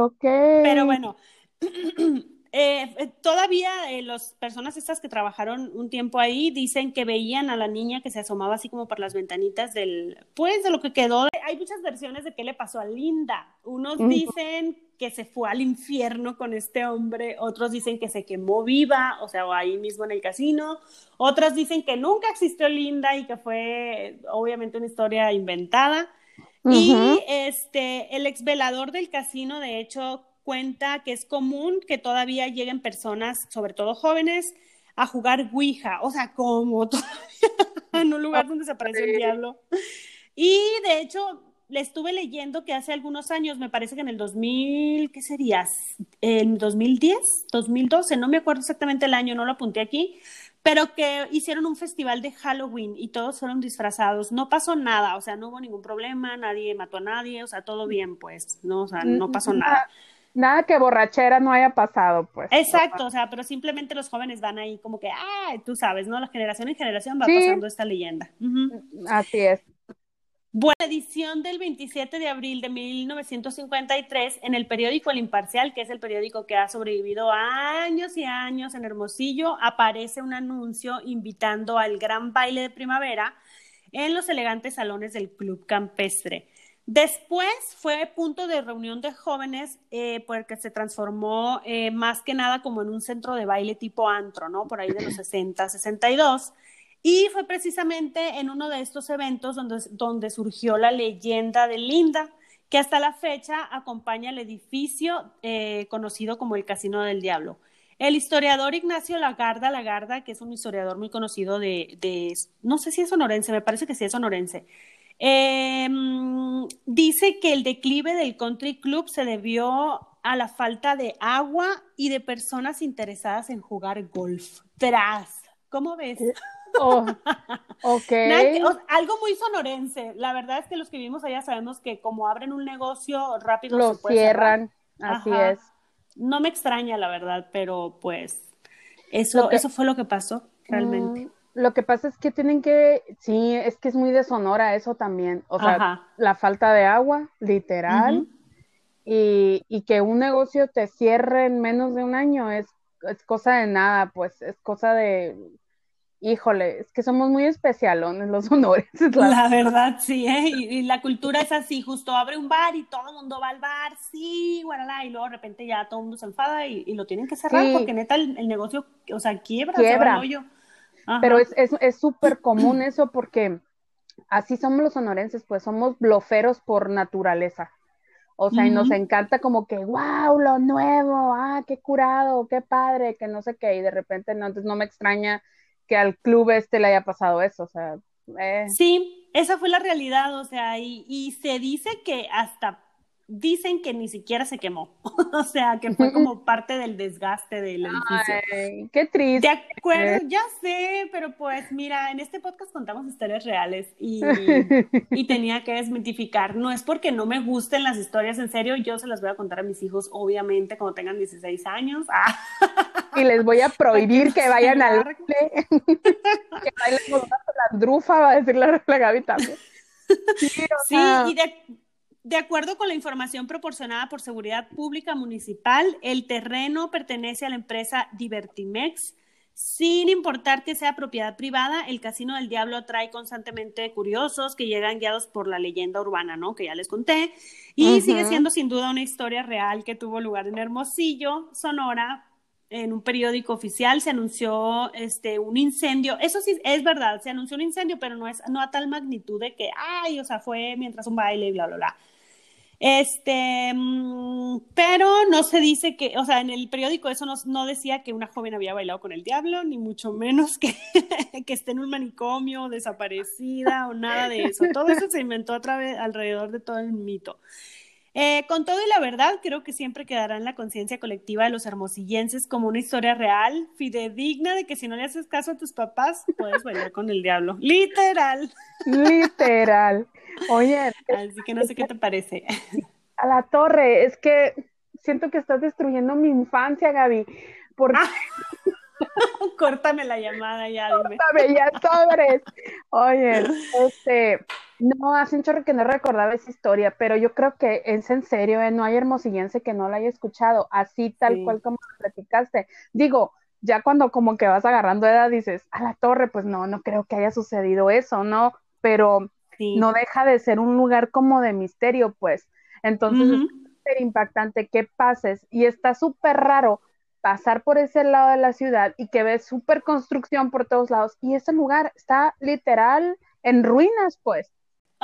ok. Pero bueno, eh, eh, todavía eh, las personas estas que trabajaron un tiempo ahí dicen que veían a la niña que se asomaba así como por las ventanitas del, pues de lo que quedó. Hay muchas versiones de qué le pasó a Linda. Unos dicen que se fue al infierno con este hombre, otros dicen que se quemó viva, o sea, ahí mismo en el casino, otros dicen que nunca existió Linda y que fue obviamente una historia inventada. Y este, el ex velador del casino, de hecho, cuenta que es común que todavía lleguen personas, sobre todo jóvenes, a jugar Ouija, o sea, como todavía en un lugar donde se aparece el diablo. Y de hecho, le estuve leyendo que hace algunos años, me parece que en el 2000, ¿qué sería? En 2010, 2012, no me acuerdo exactamente el año, no lo apunté aquí, pero que hicieron un festival de Halloween y todos fueron disfrazados. No pasó nada, o sea, no hubo ningún problema, nadie mató a nadie, o sea, todo bien, pues, no, o sea, no pasó nada. Nada que borrachera no haya pasado, pues. Exacto, o sea, pero simplemente los jóvenes van ahí como que, ah, tú sabes, ¿no? La generación en generación va pasando esta leyenda. Así es. Buena edición del 27 de abril de 1953 en el periódico El Imparcial, que es el periódico que ha sobrevivido años y años en Hermosillo, aparece un anuncio invitando al gran baile de primavera en los elegantes salones del Club Campestre. Después fue punto de reunión de jóvenes eh, porque se transformó eh, más que nada como en un centro de baile tipo antro, ¿no? Por ahí de los 60, 62. Y fue precisamente en uno de estos eventos donde, donde surgió la leyenda de Linda, que hasta la fecha acompaña el edificio eh, conocido como el Casino del Diablo. El historiador Ignacio Lagarda Lagarda, que es un historiador muy conocido de, de no sé si es sonorense, me parece que sí es sonorense, em, dice que el declive del country club se debió a la falta de agua y de personas interesadas en jugar golf. Tras, ¿cómo ves? Oh, ok. algo muy sonorense. La verdad es que los que vivimos allá sabemos que como abren un negocio rápido lo cierran. Así es. No me extraña, la verdad, pero pues eso, eso fue lo que pasó realmente. Mm, lo que pasa es que tienen que, sí, es que es muy de Sonora eso también. O sea, la falta de agua, literal. y, y, que un negocio te cierre en menos de un año es, es cosa de nada, pues es cosa de híjole, es que somos muy especialones los honores. La, verdad, sí, ¿eh? y, la cultura es así, justo abre un bar y todo el mundo va al bar, sí, guarala, y luego de repente ya todo el mundo se enfada y, lo tienen que cerrar porque neta el, negocio, o sea, quiebra, quiebra. Pero es súper es, común eso porque así somos los sonorenses, pues somos bloferos por naturaleza. O sea, y nos encanta como que, wow, lo nuevo, ah, qué curado, qué padre, que no sé qué, y de repente no, entonces no me extraña que al club este le haya pasado eso, o sea. Eh. Sí, esa fue la realidad, o sea, y, y se dice que hasta dicen que ni siquiera se quemó, o sea, que fue como parte del desgaste del edificio. Ay, qué triste. De acuerdo, ya sé, pero pues mira, en este podcast contamos historias reales y, y tenía que desmitificar. No es porque no me gusten las historias, en serio, yo se las voy a contar a mis hijos, obviamente, cuando tengan 16 años. Ah. Y les voy a prohibir que vayan al que bailen con una landrufa, va a decir la, la Gaby también. Sí, y de, de acuerdo con la información proporcionada por Seguridad Pública Municipal, el terreno pertenece a la empresa Divertimex. Sin importar que sea propiedad privada, el Casino del Diablo atrae constantemente curiosos que llegan guiados por la leyenda urbana, ¿no? Que ya les conté. Y sigue siendo sin duda una historia real que tuvo lugar en Hermosillo, Sonora. En un periódico oficial se anunció este, un incendio. Eso sí, es verdad, se anunció un incendio, pero no, es, no a tal magnitud de que, ay, o sea, fue mientras un baile y bla, bla, bla. Este, mm, pero no se dice que, o sea, en el periódico eso no, decía que una joven había bailado con el diablo, ni mucho menos que, esté en un manicomio, desaparecida o nada de eso. Todo eso se inventó a través, alrededor de todo el mito. Eh, con todo y la verdad, creo que siempre quedará en la conciencia colectiva de los hermosillenses como una historia real, fidedigna de que si no le haces caso a tus papás, puedes bailar con el diablo. Literal. Literal. Oye. Así que no sé qué te parece. A la torre, es que siento que estás destruyendo mi infancia, Gaby. Porque... Ah. Córtame la llamada ya, dime. Córtame ya sobres. Oye, este, no, hace un chorro que no recordaba esa historia, pero yo creo que es en serio, ¿eh? no hay hermosillense que no la haya escuchado, así tal cual como lo platicaste. Digo, ya cuando como que vas agarrando edad dices, a la torre, pues no, no creo que haya sucedido eso, ¿no? Pero no deja de ser un lugar como de misterio, pues. Entonces es súper impactante que pases y está súper raro pasar por ese lado de la ciudad y que ves súper construcción por todos lados y ese lugar está literal en ruinas, pues.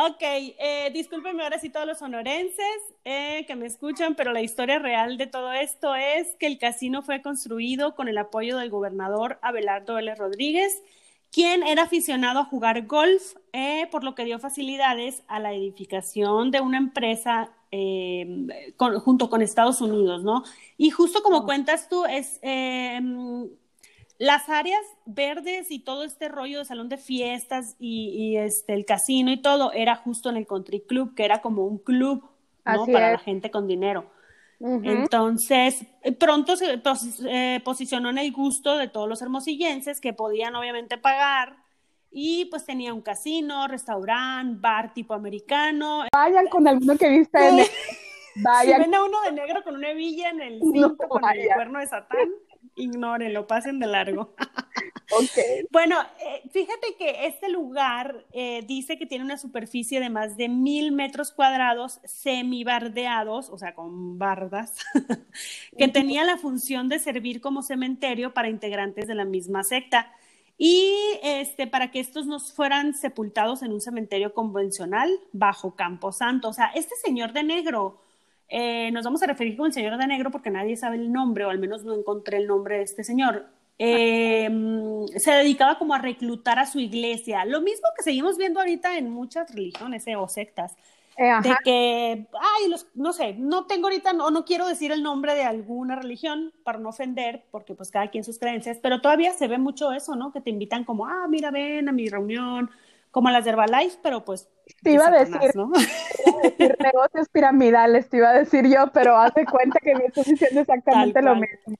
Ok, eh, discúlpenme ahora sí todos los sonorenses eh, que me escuchan, pero la historia real de todo esto es que el casino fue construido con el apoyo del gobernador Abelardo L. Rodríguez quien era aficionado a jugar golf, eh, por lo que dio facilidades a la edificación de una empresa eh, junto con Estados Unidos, ¿no? Y justo como oh. cuentas tú, es em, las áreas verdes y todo este rollo de salón de fiestas y, este, el casino y todo era justo en el Country Club, que era como un club, ¿no? Para la gente con dinero. Entonces, eh, pronto se eh, posicionó en el gusto de todos los hermosillenses que podían obviamente pagar y pues tenía un casino, restaurante, bar tipo americano. Vayan con alguno que viste en Vayan. Si ven a uno de negro con una hebilla en el cinto con el cuerno de Satán, ignórenlo, pasen de largo. Bueno, eh, fíjate que este lugar eh, dice que tiene una superficie de más de mil metros cuadrados semibardeados, o sea, con bardas, que tenía la función de servir como cementerio para integrantes de la misma secta. Y este, para que estos no fueran sepultados en un cementerio convencional bajo Camposanto. O sea, este señor de negro, eh, nos vamos a referir como el señor de negro porque nadie sabe el nombre, o al menos no encontré el nombre de este señor eh, se dedicaba como a reclutar a su iglesia. Lo mismo que seguimos viendo ahorita en muchas religiones eh, o sectas. eh, de que, ay, los, no sé, no tengo ahorita, no, no quiero decir el nombre de alguna religión para no ofender, porque pues cada quien sus creencias, pero todavía se ve mucho eso, ¿no? Que te invitan como, ah, mira, ven a mi reunión, como las de Herbalife, pero pues... Te iba, a decir, ¿no? decir negocios piramidales, te iba a decir yo, pero hace cuenta que me estás diciendo exactamente lo mismo.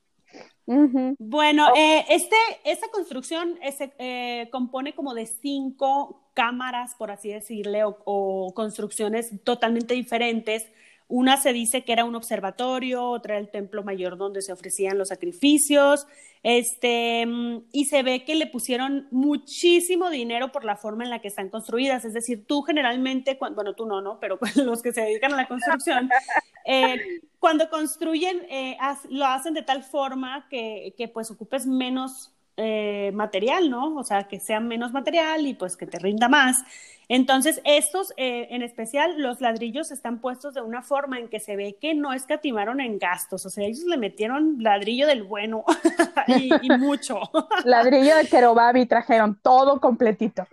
Bueno, eh, este, esta construcción se eh, compone como de cinco cámaras, por así decirle, o, construcciones totalmente diferentes. Una se dice que era un observatorio, otra el templo mayor donde se ofrecían los sacrificios, este, y se ve que le pusieron muchísimo dinero por la forma en la que están construidas. Es decir, tú generalmente, bueno, tú no, ¿no? Pero los que se dedican a la construcción, eh, cuando construyen, eh, lo hacen de tal forma que, que pues ocupes menos eh, material, ¿no? O sea, que sea menos material y pues que te rinda más. Entonces, estos, eh, en especial, los ladrillos están puestos de una forma en que se ve que no escatimaron en gastos, o sea, ellos le metieron ladrillo del bueno y, mucho. ladrillo de Kerobabi trajeron todo completito.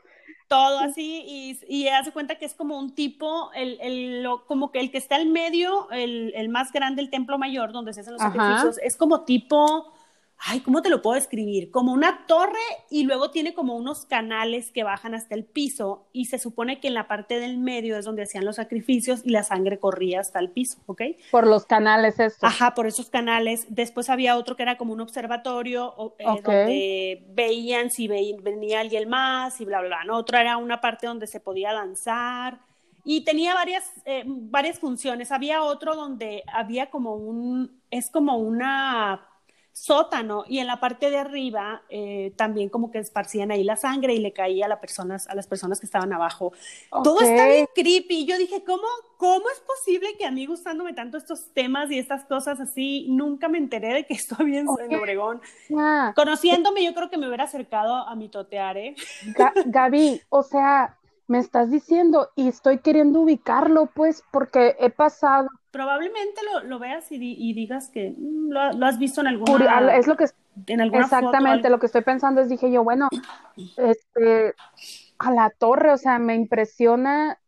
Todo así, y, y hace cuenta que es como un tipo, el, el, como que el que está al medio, el, el más grande, el templo mayor, donde se hacen los sacrificios, es como tipo ay, ¿cómo te lo puedo describir? Como una torre y luego tiene como unos canales que bajan hasta el piso y se supone que en la parte del medio es donde hacían los sacrificios y la sangre corría hasta el piso, ¿ok? Por los canales estos. Ajá, por esos canales. Después había otro que era como un observatorio eh, donde veían si venía alguien más y bla, bla, bla. Otro era una parte donde se podía danzar y tenía varias, eh, varias funciones. Había otro donde había como un, es como una sótano y en la parte de arriba eh, también como que esparcían ahí la sangre y le caía a, las personas, a las personas que estaban abajo. Todo está bien creepy. Yo dije, ¿cómo, ¿cómo es posible que a mí gustándome tanto estos temas y estas cosas así, nunca me enteré de que esto había en, Obregón? Conociéndome, yo creo que me hubiera acercado a mi totear, ¿eh? Gaby, o sea, me estás diciendo y estoy queriendo ubicarlo, pues, porque he pasado probablemente lo, veas y, digas que mm, lo, has visto en alguna es lo que en alguna exactamente lo que estoy pensando es dije yo bueno este a la torre o sea me impresiona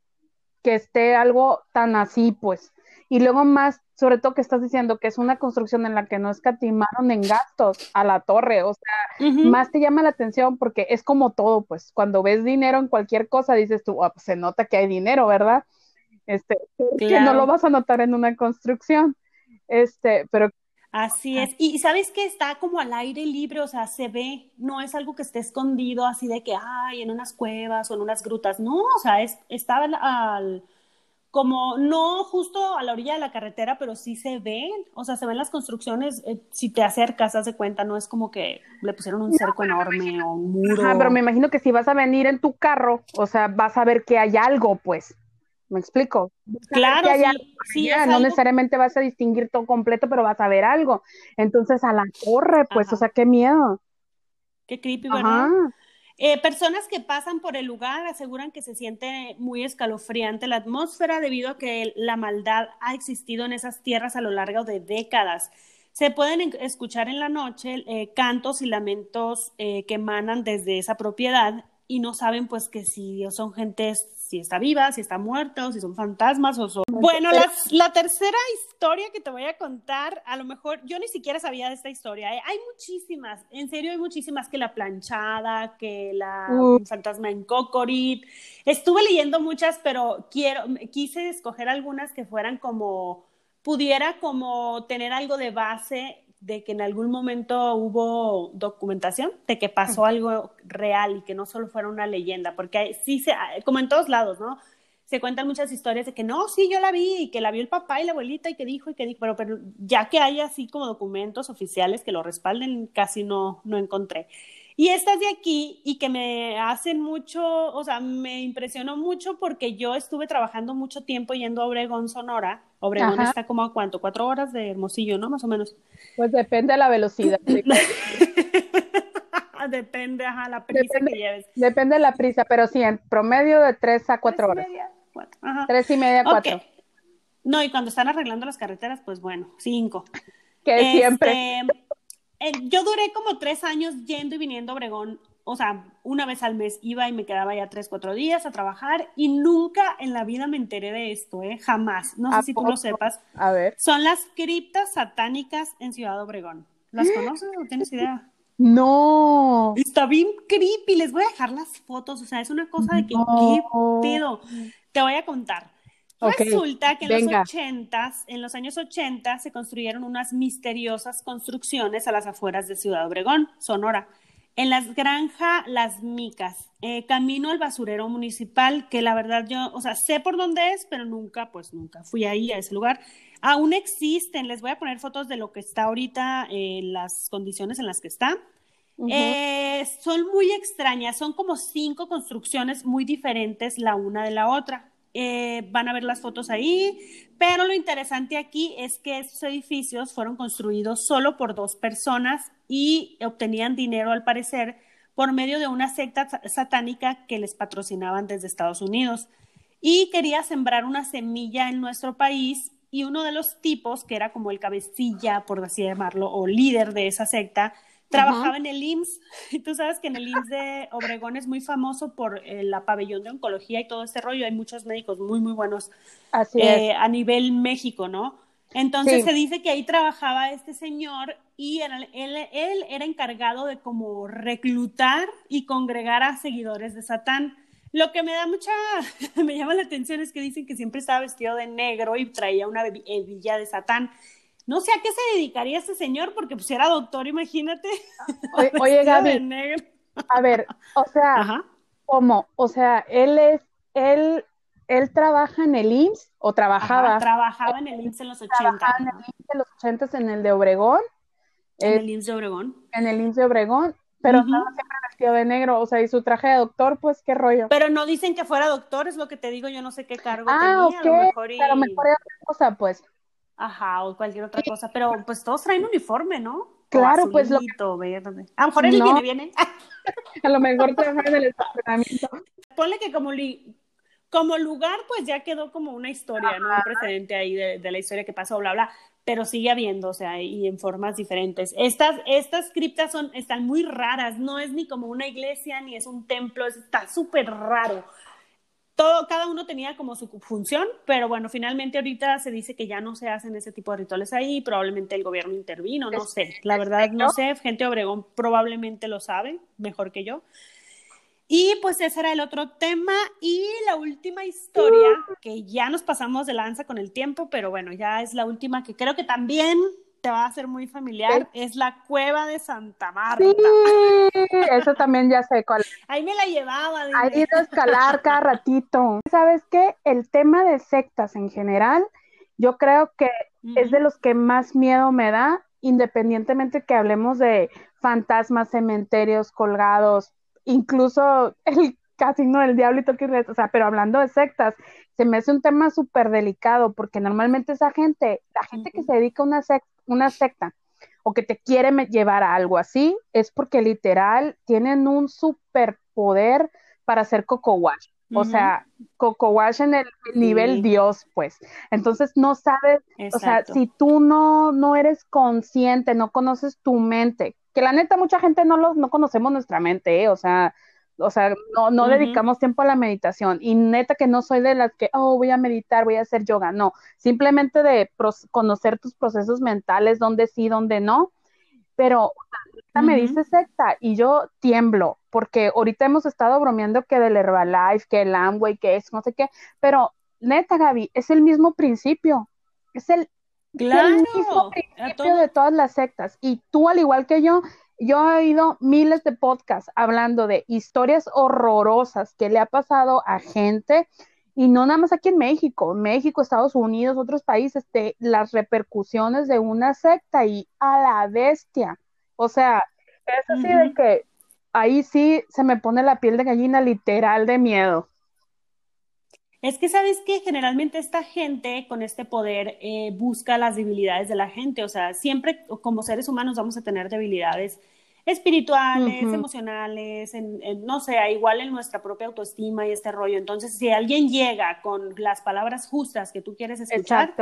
que esté algo tan así pues. Y luego más sobre todo que estás diciendo que es una construcción en la que no escatimaron en gastos a la torre, o sea, más te llama la atención porque es como todo, pues. Cuando ves dinero en cualquier cosa dices tú, pues se nota que hay dinero, ¿verdad? Este, que no lo vas a notar en una construcción, este, pero Así es. Y sabes que está como al aire libre, o sea, se ve, no es algo que esté escondido así de que, ay, en unas cuevas o en unas grutas, no, o sea, es, está al, como, no justo a la orilla de la carretera, pero sí se ven, o sea, se ven las construcciones, eh, si te acercas, haz de cuenta, no es como que le pusieron un cerco enorme o un muro. pero me imagino que si vas a venir en tu carro, o sea, vas a ver que hay algo, pues. ¿Me explico? Claro, sí, no necesariamente vas a distinguir todo completo, pero vas a ver algo. Entonces, a la torre, pues, o sea, qué miedo. Qué creepy, ¿verdad? Eh, personas que pasan por el lugar aseguran que se siente muy escalofriante la atmósfera debido a que la maldad ha existido en esas tierras a lo largo de décadas. Se pueden escuchar en la noche eh, cantos y lamentos eh, que emanan desde esa propiedad y no saben pues que si son gentes si está viva, si está muerta, o si son fantasmas o son... Bueno, la, tercera historia que te voy a contar, a lo mejor yo ni siquiera sabía de esta historia. ¿eh? Hay muchísimas, en serio hay muchísimas, que la planchada, que la fantasma en Cocorit. Estuve leyendo muchas, pero quiero, quise escoger algunas que fueran como, pudiera como tener algo de base de que en algún momento hubo documentación de que pasó algo real y que no solo fuera una leyenda, porque sí, se, como en todos lados, ¿no? Se cuentan muchas historias de que no, sí, yo la vi y que la vio el papá y la abuelita y que dijo y que dijo, pero, pero ya que hay así como documentos oficiales que lo respalden, casi no, no encontré. Y estas de aquí y que me hacen mucho, o sea, me impresionó mucho porque yo estuve trabajando mucho tiempo yendo a Obregón, Sonora. Obregón está como a cuánto, cuatro horas de Hermosillo, ¿no? Más o menos. Pues depende de la velocidad. depende, ajá, la prisa que lleves. Depende de la prisa, pero sí, en promedio de tres a cuatro horas. Tres y media, cuatro. No, y cuando están arreglando las carreteras, pues bueno, cinco. Que siempre yo duré como tres años yendo y viniendo a Obregón o sea, una vez al mes iba y me quedaba ya tres, cuatro días a trabajar y nunca en la vida me enteré de esto, ¿eh? Jamás. No sé si tú lo sepas. A ver. Son las criptas satánicas en Ciudad Obregón. ¿Las conoces o tienes idea? No. Está bien creepy. Les voy a dejar las fotos. O sea, es una cosa de que, ¿qué pedo? Te voy a contar. Resulta que en los ochentas, en los años 80, se construyeron unas misteriosas construcciones a las afueras de Ciudad Obregón, Sonora, en las granjas Las Micas, eh, camino al basurero municipal, que la verdad yo, o sea, sé por dónde es, pero nunca, pues nunca fui ahí a ese lugar. Aún existen, les voy a poner fotos de lo que está ahorita, eh, las condiciones en las que está. Eh, son muy extrañas, son como cinco construcciones muy diferentes la una de la otra. Eh, van a ver las fotos ahí, pero lo interesante aquí es que estos edificios fueron construidos solo por dos personas y obtenían dinero al parecer por medio de una secta satánica que les patrocinaban desde Estados Unidos. Y quería sembrar una semilla en nuestro país y uno de los tipos, que era como el cabecilla, por así llamarlo, o líder de esa secta, trabajaba en el IMSS. Y tú sabes que en el IMSS de Obregón es muy famoso por eh, la pabellón de oncología y todo este rollo. Hay muchos médicos muy, muy buenos eh, a nivel México, ¿no? Entonces se dice que ahí trabajaba este señor y él, él, era encargado de como reclutar y congregar a seguidores de Satán. Lo que me da mucha, me llama la atención es que dicen que siempre estaba vestido de negro y traía una hebilla de Satán. No sé a qué se dedicaría ese señor, porque pues era doctor, imagínate. Oye, Gaby, a ver, o sea, ¿cómo? O sea, él es, él, él trabaja en el IMSS o trabajaba. trabajaba en el IMSS en los 80. Trabajaba en el IMSS en los 80 en el de Obregón. En el IMSS de Obregón. En el IMSS de Obregón, pero estaba siempre vestido de negro, o sea, y su traje de doctor, pues qué rollo. Pero no dicen que fuera doctor, es lo que te digo, yo no sé qué cargo ah, tenía, a lo mejor y... a lo mejor era otra cosa, pues. Ajá, o cualquier otra cosa, pero pues todos traen uniforme, ¿no? Claro, pues lo verde. A lo mejor él viene, viene. a lo mejor trabaja en el estacionamiento. Ponle que como, como lugar, pues ya quedó como una historia, ¿no? Un precedente ahí de, de, la historia que pasó, bla, bla, pero sigue habiendo, o sea, y en formas diferentes. Estas, estas criptas son, están muy raras, no es ni como una iglesia, ni es un templo, está súper raro todo, cada uno tenía como su función, pero bueno, finalmente ahorita se dice que ya no se hacen ese tipo de rituales ahí, probablemente el gobierno intervino, no sé, la verdad no sé, gente de Obregón probablemente lo sabe mejor que yo. Y pues ese era el otro tema y la última historia, que ya nos pasamos de lanza con el tiempo, pero bueno, ya es la última que creo que también te va a ser muy familiar, es la cueva de Santa Marta. Sí, eso también ya sé cuál. Ahí me la llevaba. Ahí ido a escalar cada ratito. ¿Sabes qué? El tema de sectas en general, yo creo que es de los que más miedo me da, independientemente que hablemos de fantasmas, cementerios colgados, incluso el casino del diablo y o sea, pero hablando de sectas, se me hace un tema súper delicado porque normalmente esa gente, la gente que se dedica a una secta, una secta o que te quiere llevar a algo así, es porque literal tienen un superpoder para hacer coco wash. O sea, coco wash en el nivel Dios, pues. Entonces no sabes, o sea, si tú no, no eres consciente, no conoces tu mente, que la neta mucha gente no, lo, no conocemos nuestra mente, ¿eh? o sea, o sea, no, no dedicamos tiempo a la meditación. Y neta que no soy de las que, oh, voy a meditar, voy a hacer yoga. No, simplemente de conocer tus procesos mentales, dónde sí, dónde no. Pero ahorita me dice secta y yo tiemblo, porque ahorita hemos estado bromeando que del Herbalife, que el Amway, que es no sé qué. Pero neta, Gaby, es el mismo principio. Es el, mismo principio de todas las sectas. Y tú, al igual que yo, yo he oído miles de podcasts hablando de historias horrorosas que le ha pasado a gente y no nada más aquí en México, México, Estados Unidos, otros países, de las repercusiones de una secta y a la bestia. O sea, es así de que ahí sí se me pone la piel de gallina literal de miedo. Es que sabes que generalmente esta gente con este poder eh, busca las debilidades de la gente, o sea, siempre como seres humanos vamos a tener debilidades espirituales, emocionales, en, no sé, igual en nuestra propia autoestima y este rollo. Entonces, si alguien llega con las palabras justas que tú quieres escuchar,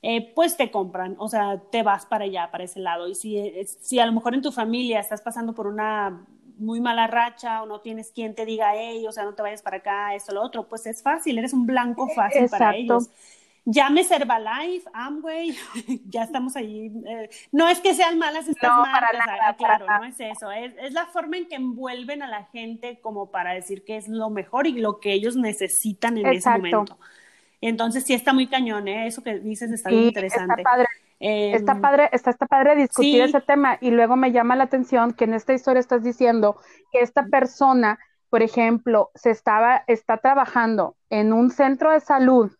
eh, pues te compran, o sea, te vas para allá, para ese lado. Y si, si a lo mejor en tu familia estás pasando por una muy mala racha o no tienes quien te diga, hey, o sea, no te vayas para acá, esto, lo otro, pues es fácil, eres un blanco fácil para ellos. Llámese Herbalife, Amway, ya estamos ahí. Eh, no es que sean malas estas no, marcas, para nada, claro, no es eso. Es, es, la forma en que envuelven a la gente como para decir que es lo mejor y lo que ellos necesitan en ese momento. Entonces sí está muy cañón, ¿eh? eso que dices está muy interesante. Está padre. Está em, padre, está, está padre discutir ese tema y luego me llama la atención que en esta historia estás diciendo que esta persona, por ejemplo, se estaba, está trabajando en un centro de salud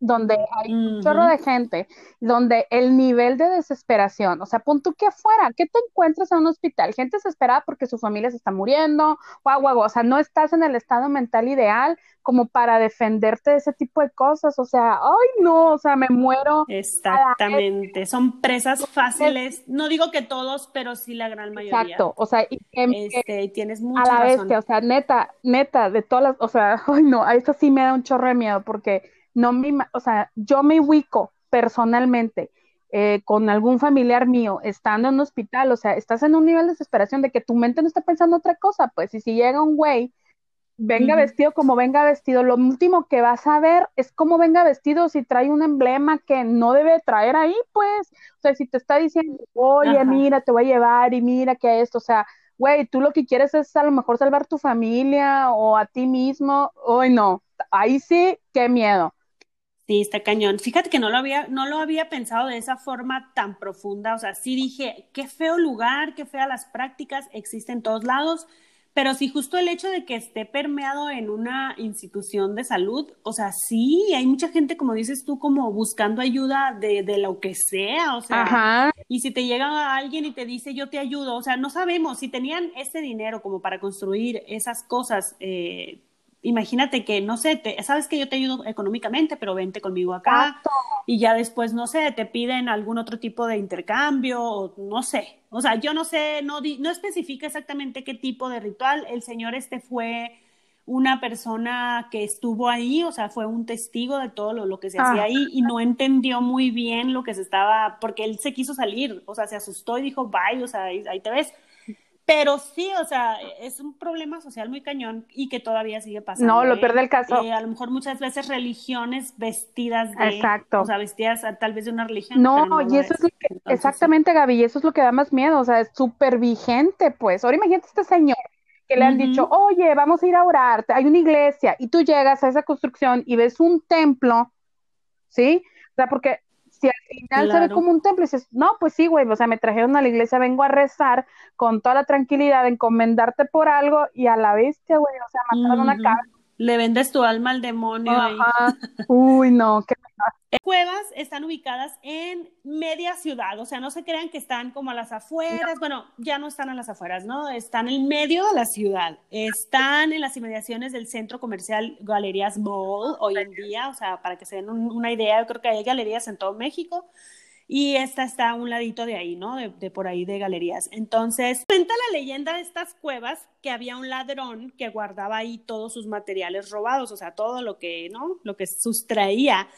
donde hay un chorro de gente, donde el nivel de desesperación, o sea, pon tú que afuera, ¿qué te encuentras en un hospital? Gente desesperada porque su familia se está muriendo, guau, guau, o sea, no estás en el estado mental ideal como para defenderte de ese tipo de cosas, o sea, ay, no, o sea, me muero. Exactamente, son presas fáciles, no digo que todos, pero sí la gran mayoría. Exacto, o sea, y este, tienes mucha a la vez o sea, neta, neta, de todas las, o sea, ay, no, a esto sí me da un chorro de miedo porque no me, o sea, yo me ubico personalmente eh, con algún familiar mío estando en un hospital, o sea, estás en un nivel de desesperación de que tu mente no está pensando otra cosa, pues, y si llega un güey, venga vestido como venga vestido, lo último que vas a ver es cómo venga vestido, si trae un emblema que no debe traer ahí, pues, o sea, si te está diciendo, oye, mira, te voy a llevar y mira que esto, o sea, güey, tú lo que quieres es a lo mejor salvar tu familia o a ti mismo, hoy no, ahí sí, qué miedo. Sí, está cañón. Fíjate que no lo había, no lo había pensado de esa forma tan profunda. O sea, sí dije, qué feo lugar, qué feas las prácticas, existen en todos lados. Pero sí, justo el hecho de que esté permeado en una institución de salud, o sea, sí, hay mucha gente, como dices tú, como buscando ayuda de, de lo que sea, o sea, y si te llega alguien y te dice, yo te ayudo, o sea, no sabemos si tenían ese dinero como para construir esas cosas, eh, imagínate que, no sé, te, sabes que yo te ayudo económicamente, pero vente conmigo acá. Y ya después, no sé, te piden algún otro tipo de intercambio, o no sé. O sea, yo no sé, no, no especifica exactamente qué tipo de ritual. El señor este fue una persona que estuvo ahí, o sea, fue un testigo de todo lo, que se hacía ah. ahí y no entendió muy bien lo que se estaba, porque él se quiso salir, o sea, se asustó y dijo, bye, o sea, ahí te ves pero sí, o sea, es un problema social muy cañón y que todavía sigue pasando. No, lo ¿eh? pierde el caso. Eh, a lo mejor muchas veces religiones vestidas de. Exacto. O sea, vestidas tal vez de una religión. No, y eso es, lo que, exactamente, Gaby, y eso es lo que da más miedo, o sea, es súper vigente, pues. Ahora imagínate este señor que le han dicho, oye, vamos a ir a orar, hay una iglesia, y tú llegas a esa construcción y ves un templo, ¿sí? O sea, porque si al final se ve como un templo y dices, no, pues sí, güey, o sea, me trajeron a la iglesia, vengo a rezar con toda la tranquilidad, encomendarte por algo y a la bestia, güey, o sea, mataron una cara. Le vendes tu alma al demonio. Uy, no, qué Cuevas están ubicadas en media ciudad, o sea, no se crean que están como a las afueras, bueno, ya no están a las afueras, ¿no? Están en medio de la ciudad, están en las inmediaciones del centro comercial Galerías Mall hoy en día, o sea, para que se den una idea, yo creo que hay galerías en todo México, y esta está a un ladito de ahí, ¿no? De, por ahí de galerías. Entonces, cuenta la leyenda de estas cuevas que había un ladrón que guardaba ahí todos sus materiales robados, o sea, todo lo que, ¿no? Lo que sustraía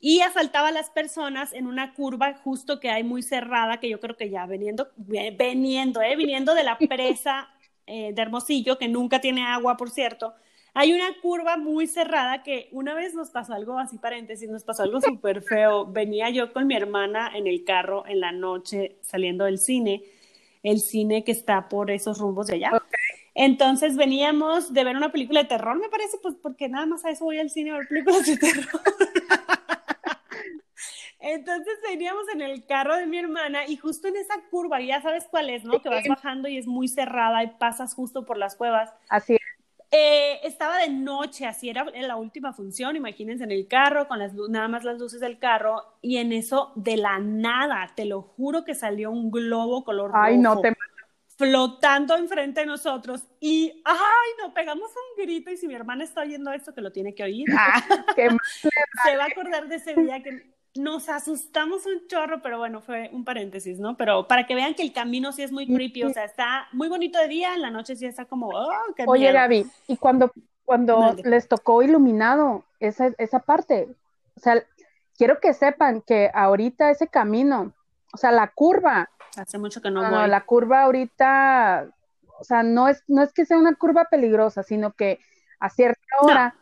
y asaltaba a las personas en una curva justo que hay muy cerrada, que yo creo que ya veniendo, veniendo, ¿eh? viniendo de la presa eh, de Hermosillo, que nunca tiene agua, por cierto, hay una curva muy cerrada que una vez nos pasó algo, así paréntesis, nos pasó algo súper feo. Venía yo con mi hermana en el carro en la noche saliendo del cine, el cine que está por esos rumbos de allá. Entonces veníamos de ver una película de terror, me parece, pues porque nada más a eso voy al cine a ver películas de terror. Entonces veníamos en el carro de mi hermana y justo en esa curva, ya sabes cuál es, ¿no? Que vas bajando y es muy cerrada y pasas justo por las cuevas. Así es. Eh, estaba de noche, así era la última función, imagínense en el carro, con las nada más las luces del carro, y en eso de la nada, te lo juro que salió un globo color Ay, no te flotando enfrente de nosotros y ay no pegamos un grito y si mi hermana está oyendo esto que lo tiene que oír ah, se va a acordar de ese día que nos asustamos un chorro, pero bueno, fue un paréntesis, ¿no? Pero para que vean que el camino sí es muy creepy, o sea, está muy bonito de día, en la noche sí está como, oh, qué Oye, Gaby, y cuando, cuando les tocó iluminado esa, esa parte, o sea, quiero que sepan que ahorita ese camino, o sea, la curva. Hace mucho que no, voy. la curva ahorita, o sea, no es, no es que sea una curva peligrosa, sino que a cierta hora...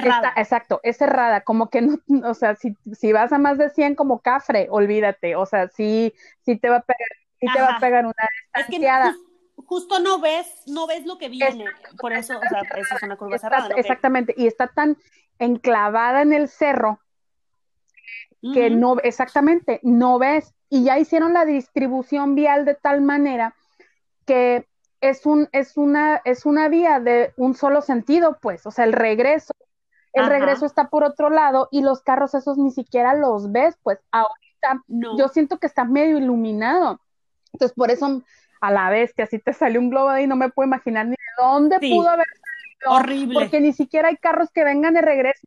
cerrada. exacto, es cerrada, como que no, o sea, si, si vas a más de 100 como cafre, olvídate, o sea, sí, sí te va a pegar, sí te va a pegar una distanciada. justo no ves, no ves lo que viene, por eso, o sea, eso es una curva cerrada. Exactamente, y está tan enclavada en el cerro que no, exactamente, no ves, y ya hicieron la distribución vial de tal manera que es un, es una, es una vía de un solo sentido, pues, o sea, el regreso, el regreso está por otro lado y los carros esos ni siquiera los ves, pues ahorita yo siento que está medio iluminado. Entonces, por eso a la vez que así te sale un globo ahí, no me puedo imaginar ni de dónde pudo haber salido. Horrible. Porque ni siquiera hay carros que vengan de regreso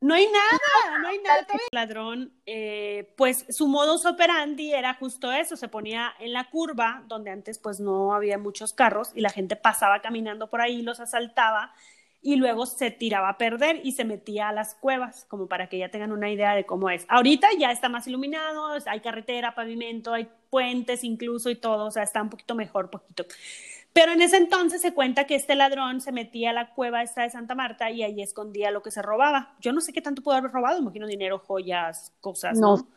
no hay nada, no hay nada. El ladrón, eh, pues su modus operandi era justo eso, se ponía en la curva, donde antes pues no había muchos carros y la gente pasaba caminando por ahí, los asaltaba y luego se tiraba a perder y se metía a las cuevas, como para que ya tengan una idea de cómo es. Ahorita ya está más iluminado, hay carretera, pavimento, hay puentes incluso y todo, o sea, está un poquito mejor, poquito. Pero en ese entonces se cuenta que este ladrón se metía a la cueva esta de Santa Marta y ahí escondía lo que se robaba. Yo no sé qué tanto pudo haber robado, imagino dinero, joyas, cosas, ¿no?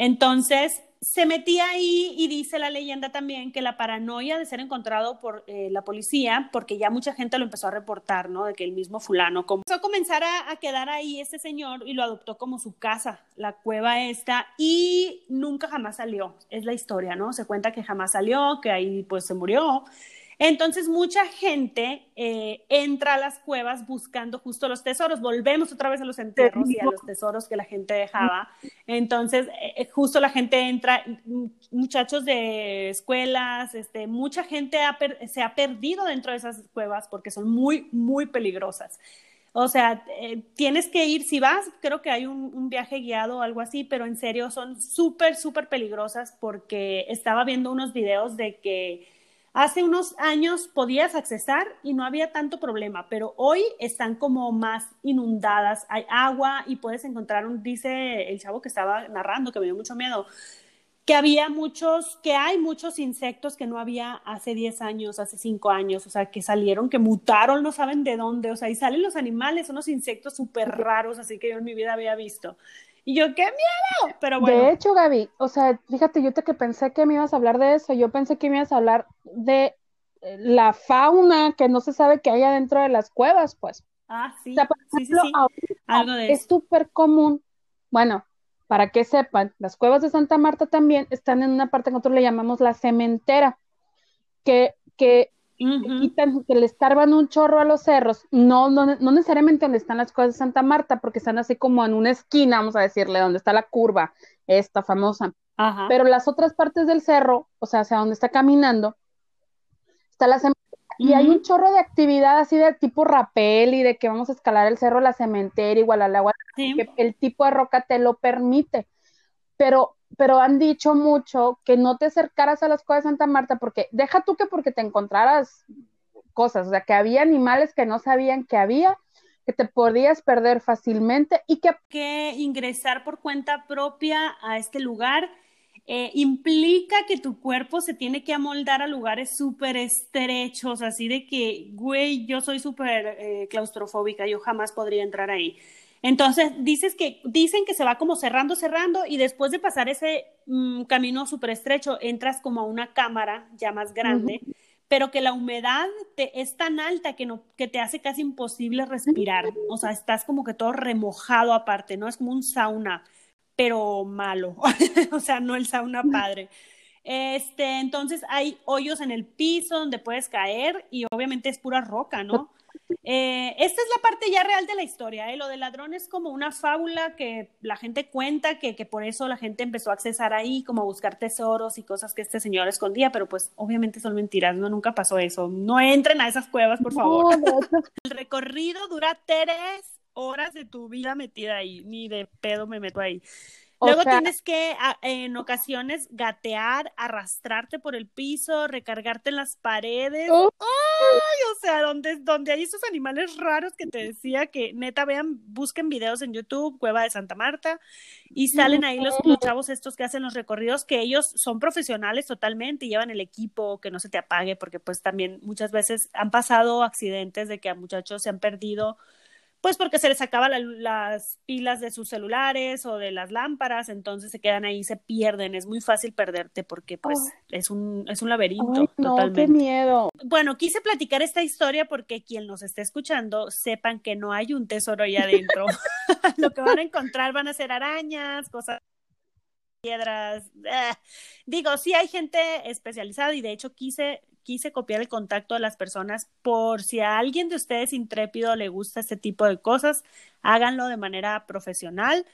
Entonces se metía ahí y dice la leyenda también que la paranoia de ser encontrado por eh, la policía, porque ya mucha gente lo empezó a reportar, ¿no? De que el mismo fulano comenzó a comenzar a, quedar ahí este señor y lo adoptó como su casa, la cueva esta, y nunca jamás salió. Es la historia, ¿no? Se cuenta que jamás salió, que ahí pues se murió. Entonces, mucha gente eh, entra a las cuevas buscando justo los tesoros. Volvemos otra vez a los entierros y a los tesoros que la gente dejaba. Entonces, eh, eh, justo la gente entra, muchachos de escuelas, este, mucha gente se ha perdido dentro de esas cuevas porque son muy, muy peligrosas. O sea, tienes que ir, si vas, creo que hay un, un viaje guiado o algo así, pero en serio son súper, súper peligrosas porque estaba viendo unos videos de que Hace unos años podías accesar y no había tanto problema, pero hoy están como más inundadas, hay agua y puedes encontrar un, dice el chavo que estaba narrando, que me dio mucho miedo, que había muchos, que hay muchos insectos que no había hace 10 años, hace 5 años, o sea, que salieron, que mutaron, no saben de dónde, o sea, y salen los animales, unos insectos súper raros, así que yo en mi vida había visto. Y yo, qué miedo, pero bueno. De hecho, Gaby, o sea, fíjate, yo te que pensé que me ibas a hablar de eso, yo pensé que me ibas a hablar de eh, la fauna que no se sabe que hay adentro de las cuevas, pues. Ah, sí. sí, sí, Algo de es súper común. Bueno, para que sepan, las cuevas de Santa Marta también están en una parte que nosotros le llamamos la cementera, que, que que le estarban un chorro a los cerros, no, no, no, necesariamente donde están las cosas de Santa Marta, porque están así como en una esquina, vamos a decirle, donde está la curva, esta famosa. Pero las otras partes del cerro, o sea, hacia donde está caminando, está la. Y hay un chorro de actividad así de tipo rapel y de que vamos a escalar el cerro, la cementera, igual al agua, que el tipo de roca te lo permite. Pero pero han dicho mucho que no te acercaras a las cuevas de Santa Marta porque deja tú que porque te encontraras cosas, o sea, que había animales que no sabían que había, que te podías perder fácilmente y que... Que ingresar por cuenta propia a este lugar eh, implica que tu cuerpo se tiene que amoldar a lugares súper estrechos, así de que, güey, yo soy súper eh, claustrofóbica, yo jamás podría entrar ahí. Entonces, dices que, dicen que se va como cerrando, cerrando, y después de pasar ese mm, camino súper estrecho, entras como a una cámara ya más grande, pero que la humedad te, es tan alta que, no, que te hace casi imposible respirar. O sea, estás como que todo remojado aparte, ¿no? Es como un sauna, pero malo. o sea, no el sauna padre. Este, entonces hay hoyos en el piso donde puedes caer y obviamente es pura roca, ¿no? Eh, esta es la parte ya real de la historia. ¿eh? Lo del ladrón es como una fábula que la gente cuenta, que, que, por eso la gente empezó a accesar ahí, como a buscar tesoros y cosas que este señor escondía, pero pues obviamente son mentiras, no nunca pasó eso. No entren a esas cuevas, por favor. El recorrido dura tres horas de tu vida metida ahí, ni de pedo me meto ahí. Luego tienes que en ocasiones gatear, arrastrarte por el piso, recargarte en las paredes. ¡Ay! O sea, donde, donde hay esos animales raros que te decía que neta vean, busquen videos en YouTube, Cueva de Santa Marta, y salen ahí los, los chavos estos que hacen los recorridos, que ellos son profesionales totalmente y llevan el equipo, que no se te apague, porque pues también muchas veces han pasado accidentes de que a muchachos se han perdido pues porque se les acaban las pilas de sus celulares o de las lámparas, entonces se quedan ahí, se pierden, es muy fácil perderte porque pues es un es un laberinto no, qué miedo. Bueno, quise platicar esta historia porque quien nos esté escuchando sepan que no hay un tesoro ahí adentro. Lo que van a encontrar van a ser arañas, cosas piedras. Eh. Digo, sí hay gente especializada y de hecho quise quise copiar el contacto de las personas por si a alguien de ustedes intrépido le gusta este tipo de cosas, háganlo de manera profesional.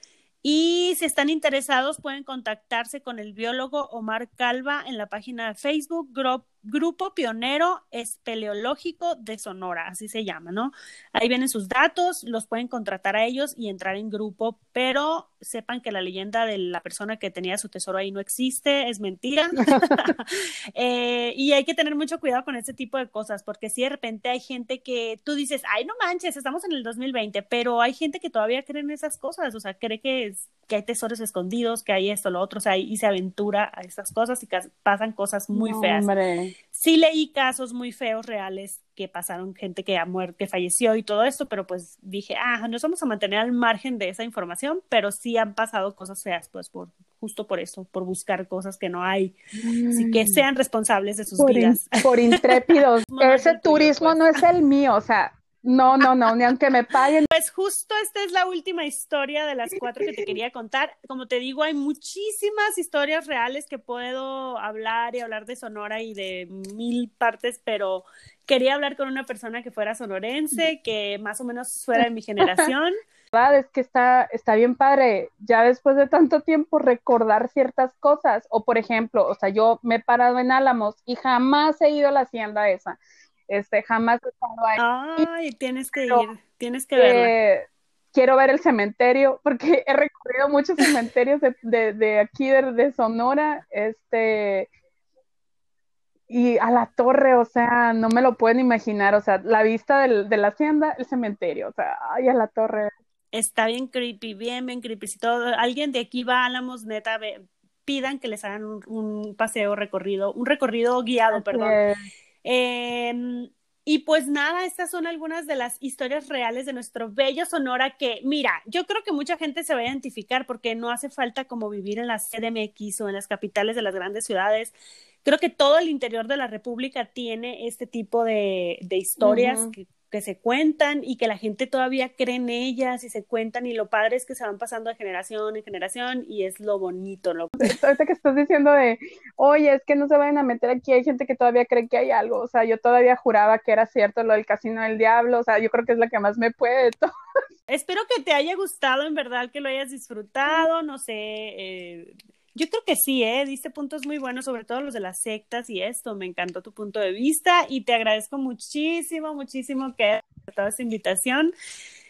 Y si están interesados, pueden contactarse con el biólogo Omar Calva en la página de Facebook, Grupo Pionero Espeleológico de Sonora, así se llama, ¿no? Ahí vienen sus datos, los pueden contratar a ellos y entrar en grupo, pero sepan que la leyenda de la persona que tenía su tesoro ahí no existe, es mentira. Eh, y hay que tener mucho cuidado con este tipo de cosas, porque si de repente hay gente que tú dices, ay, no manches, estamos en el 2020, pero hay gente que todavía cree en esas cosas, o sea, cree que, es, que hay tesoros escondidos, que hay esto, lo otro, o sea, y se aventura a esas cosas y pasan cosas muy feas sí leí casos muy feos reales que pasaron gente que ha muerto, que falleció y todo esto, pero pues dije, ah, nos vamos a mantener al margen de esa información, pero sí han pasado cosas feas, pues por justo por eso, por buscar cosas que no hay, así que mm. sean responsables de sus vidas. por intrépidos. Ese turismo pues. no es el mío, o sea, no, no, no, ni aunque me paguen. Pues justo esta es la última historia de las cuatro que te quería contar. Como te digo, hay muchísimas historias reales que puedo hablar y hablar de Sonora y de mil partes, pero quería hablar con una persona que fuera sonorense, que más o menos fuera de mi generación. verdad es que está, está bien padre, ya después de tanto tiempo recordar ciertas cosas, o por ejemplo, o sea, yo me he parado en Álamos y jamás he ido a la hacienda esa este, jamás he estado ahí. Ay, tienes que ir, tienes que verla. Eh, quiero ver el cementerio, porque he recorrido muchos cementerios de, de, aquí, de, Sonora, este, y a la torre, o sea, no me lo pueden imaginar, o sea, la vista del, de la hacienda, el cementerio, o sea, ay, a la torre. Está bien creepy, bien, bien creepy. Si todo, alguien de aquí va a Álamos, neta, pidan que les hagan un, paseo recorrido, un recorrido guiado, perdón. Em, y pues nada, estas son algunas de las historias reales de nuestro bello Sonora que, mira, yo creo que mucha gente se va a identificar porque no hace falta como vivir en las CDMX o en las capitales de las grandes ciudades. Creo que todo el interior de la República tiene este tipo de, de historias que que se cuentan y que la gente todavía cree en ellas y se cuentan y lo padre es que se van pasando de generación en generación y es lo bonito. Lo... Ahorita que estás diciendo de, oye, es que no se vayan a meter aquí, hay gente que todavía cree que hay algo, o sea, yo todavía juraba que era cierto lo del casino del diablo, o sea, yo creo que es la que más me puede de todo. Espero que te haya gustado, en verdad, que lo hayas disfrutado, no sé, eh, yo creo que sí, ¿eh? Diste puntos muy buenos, sobre todo los de las sectas y esto. Me encantó tu punto de vista y te agradezco muchísimo, muchísimo que hayas aceptado esta invitación.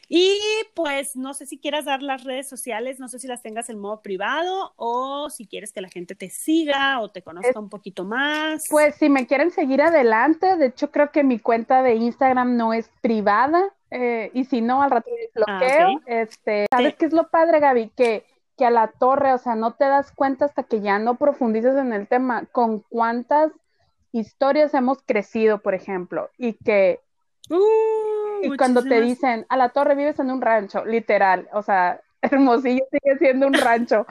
Y pues no sé si quieras dar las redes sociales, no sé si las tengas en modo privado o si quieres que la gente te siga o te conozca un poquito más. Pues si me quieren seguir adelante, de hecho creo que mi cuenta de Instagram no es privada eh, y si no al rato ah, bloqueo. este, ¿Sabes qué es lo padre, Gaby? Que que a la torre, o sea, no te das cuenta hasta que ya no profundices en el tema, con cuántas historias hemos crecido, por ejemplo, y que uh, y cuando te dicen, a la torre vives en un rancho, literal, o sea, Hermosillo sigue siendo un rancho.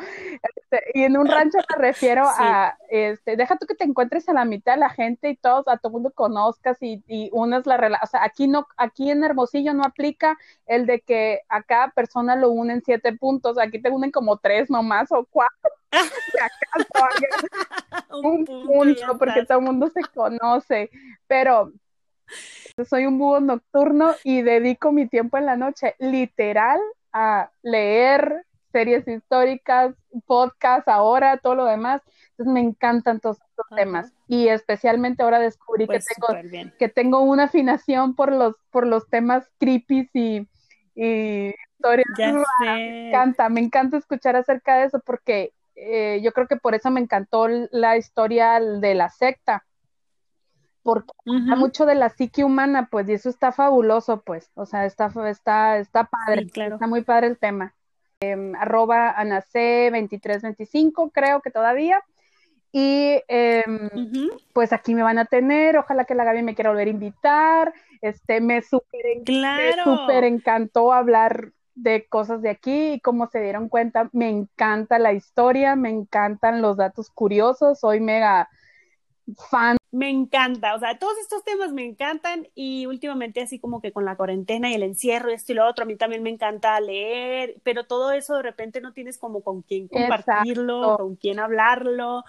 Este, y en un rancho me refiero a, este, deja tú que te encuentres a la mitad de la gente y todos, a todo mundo conozcas y, y unas la relación. O sea, aquí no, aquí en Hermosillo no aplica el de que a cada persona lo unen siete puntos, aquí te unen como tres nomás o cuatro. un, punto, porque todo el mundo se conoce. Pero soy un búho nocturno y dedico mi tiempo en la noche literal a leer series históricas, podcast ahora, todo lo demás. Entonces me encantan todos estos temas. Y especialmente ahora descubrí que, pues, tengo, que tengo una afinación por los, por los temas creepy y, y historias. Me encanta, me encanta escuchar acerca de eso porque eh, yo creo que por eso me encantó la historia de la secta, porque uh mucho de la psique humana, pues, y eso está fabuloso, pues, o sea, está, está, está padre, está muy padre el tema. Eh, arroba anac 2325, creo que todavía. Y em, pues aquí me van a tener, ojalá que la Gaby me quiera volver a invitar. Este, me súper super encantó hablar de cosas de aquí y como se dieron cuenta, me encanta la historia, me encantan los datos curiosos, soy mega fan. Me encanta, o sea, todos estos temas me encantan y últimamente así como que con la cuarentena y el encierro y esto y lo otro, a mí también me encanta leer, pero todo eso de repente no tienes como con quién compartirlo, con quién hablarlo.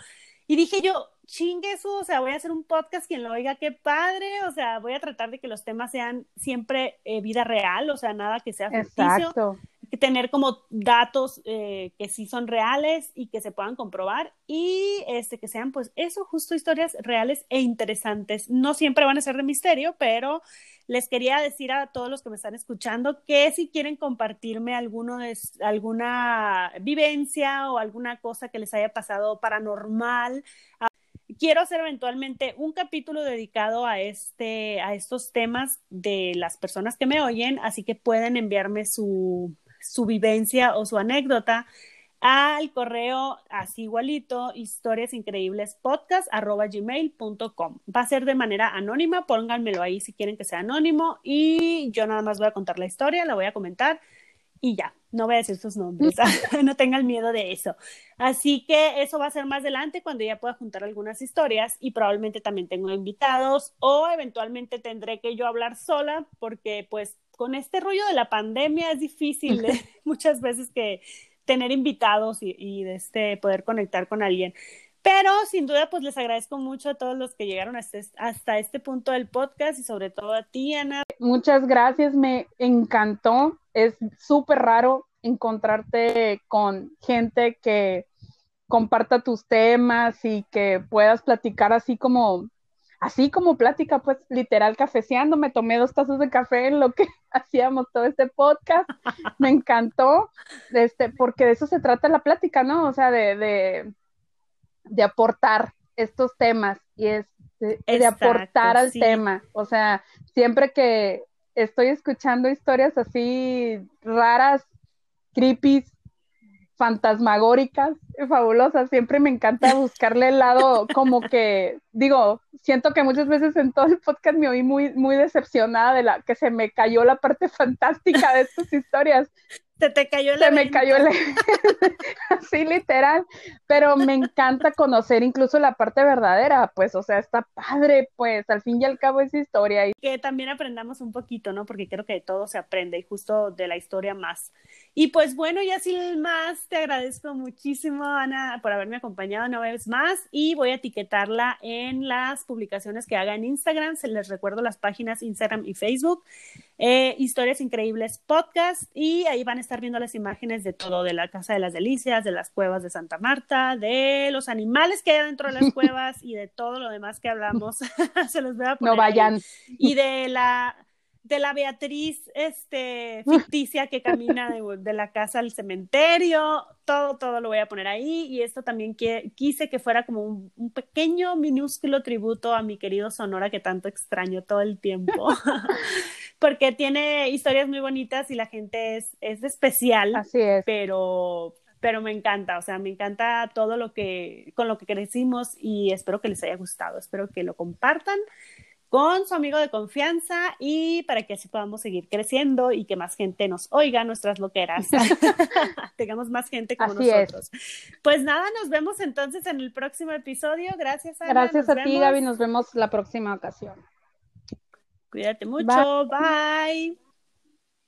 Y dije yo, chingue eso, o sea, voy a hacer un podcast, quien lo oiga, qué padre, o sea, voy a tratar de que los temas sean siempre eh, vida real, o sea, nada que sea ficticio. Exacto tener como datos eh, que sí son reales y que se puedan comprobar y este, que sean pues eso, justo historias reales e interesantes. No siempre van a ser de misterio, pero les quería decir a todos los que me están escuchando que si quieren compartirme alguno de, alguna vivencia o alguna cosa que les haya pasado paranormal, ah, quiero hacer eventualmente un capítulo dedicado a este a estos temas de las personas que me oyen, así que pueden enviarme su su vivencia o su anécdota al correo así igualito, historias increíbles podcast arroba gmail.com. Va a ser de manera anónima, pónganmelo ahí si quieren que sea anónimo y yo nada más voy a contar la historia, la voy a comentar y ya, no voy a decir sus nombres, no tengan miedo de eso. Así que eso va a ser más adelante cuando ya pueda juntar algunas historias y probablemente también tengo invitados o eventualmente tendré que yo hablar sola porque pues con este rollo de la pandemia es difícil muchas veces que tener invitados y, de este, poder conectar con alguien. Pero sin duda, pues les agradezco mucho a todos los que llegaron hasta, hasta este punto del podcast y sobre todo a ti, Ana. Muchas gracias, me encantó. Es súper raro encontrarte con gente que comparta tus temas y que puedas platicar así como así como plática, pues literal cafeceando, me tomé dos tazas de café en lo que hacíamos todo este podcast, me encantó, este, porque de eso se trata la plática, ¿no? O sea, de, de, aportar estos temas y es de, aportar al tema, o sea, siempre que estoy escuchando historias así raras, creepy, fantasmagóricas, fabulosas. Siempre me encanta buscarle el lado como que, digo, siento que muchas veces en todo el podcast me oí muy, muy decepcionada de la que se me cayó la parte fantástica de estas historias. Se te cayó Se me cayó el... así literal, pero me encanta conocer incluso la parte verdadera, pues, o sea, está padre, pues, al fin y al cabo es historia. Y... Que también aprendamos un poquito, ¿no? Porque creo que de todo se aprende y justo de la historia más. Y pues bueno, y así más, te agradezco muchísimo, Ana, por haberme acompañado una vez más y voy a etiquetarla en las publicaciones que haga en Instagram. Se les recuerdo las páginas Instagram y Facebook. Eh, Historias Increíbles Podcast y ahí van a estar viendo las imágenes de todo, de la Casa de las Delicias, de las cuevas de Santa Marta, de los animales que hay dentro de las cuevas y de todo lo demás que hablamos. Se los voy a poner. No vayan. Y de la de la Beatriz este, ficticia que camina de, la casa al cementerio, todo, todo lo voy a poner ahí y esto también quise que fuera como un, pequeño, minúsculo tributo a mi querido Sonora que tanto extraño todo el tiempo, porque tiene historias muy bonitas y la gente es, es especial, Así es. pero pero me encanta, o sea, me encanta todo lo que con lo que crecimos y espero que les haya gustado, espero que lo compartan con su amigo de confianza y para que así podamos seguir creciendo y que más gente nos oiga nuestras loqueras. Tengamos más gente como nosotros. Pues nada, nos vemos entonces en el próximo episodio. Gracias, Ana. Gracias a ti, Gaby. Nos vemos la próxima ocasión. Cuídate mucho. Bye.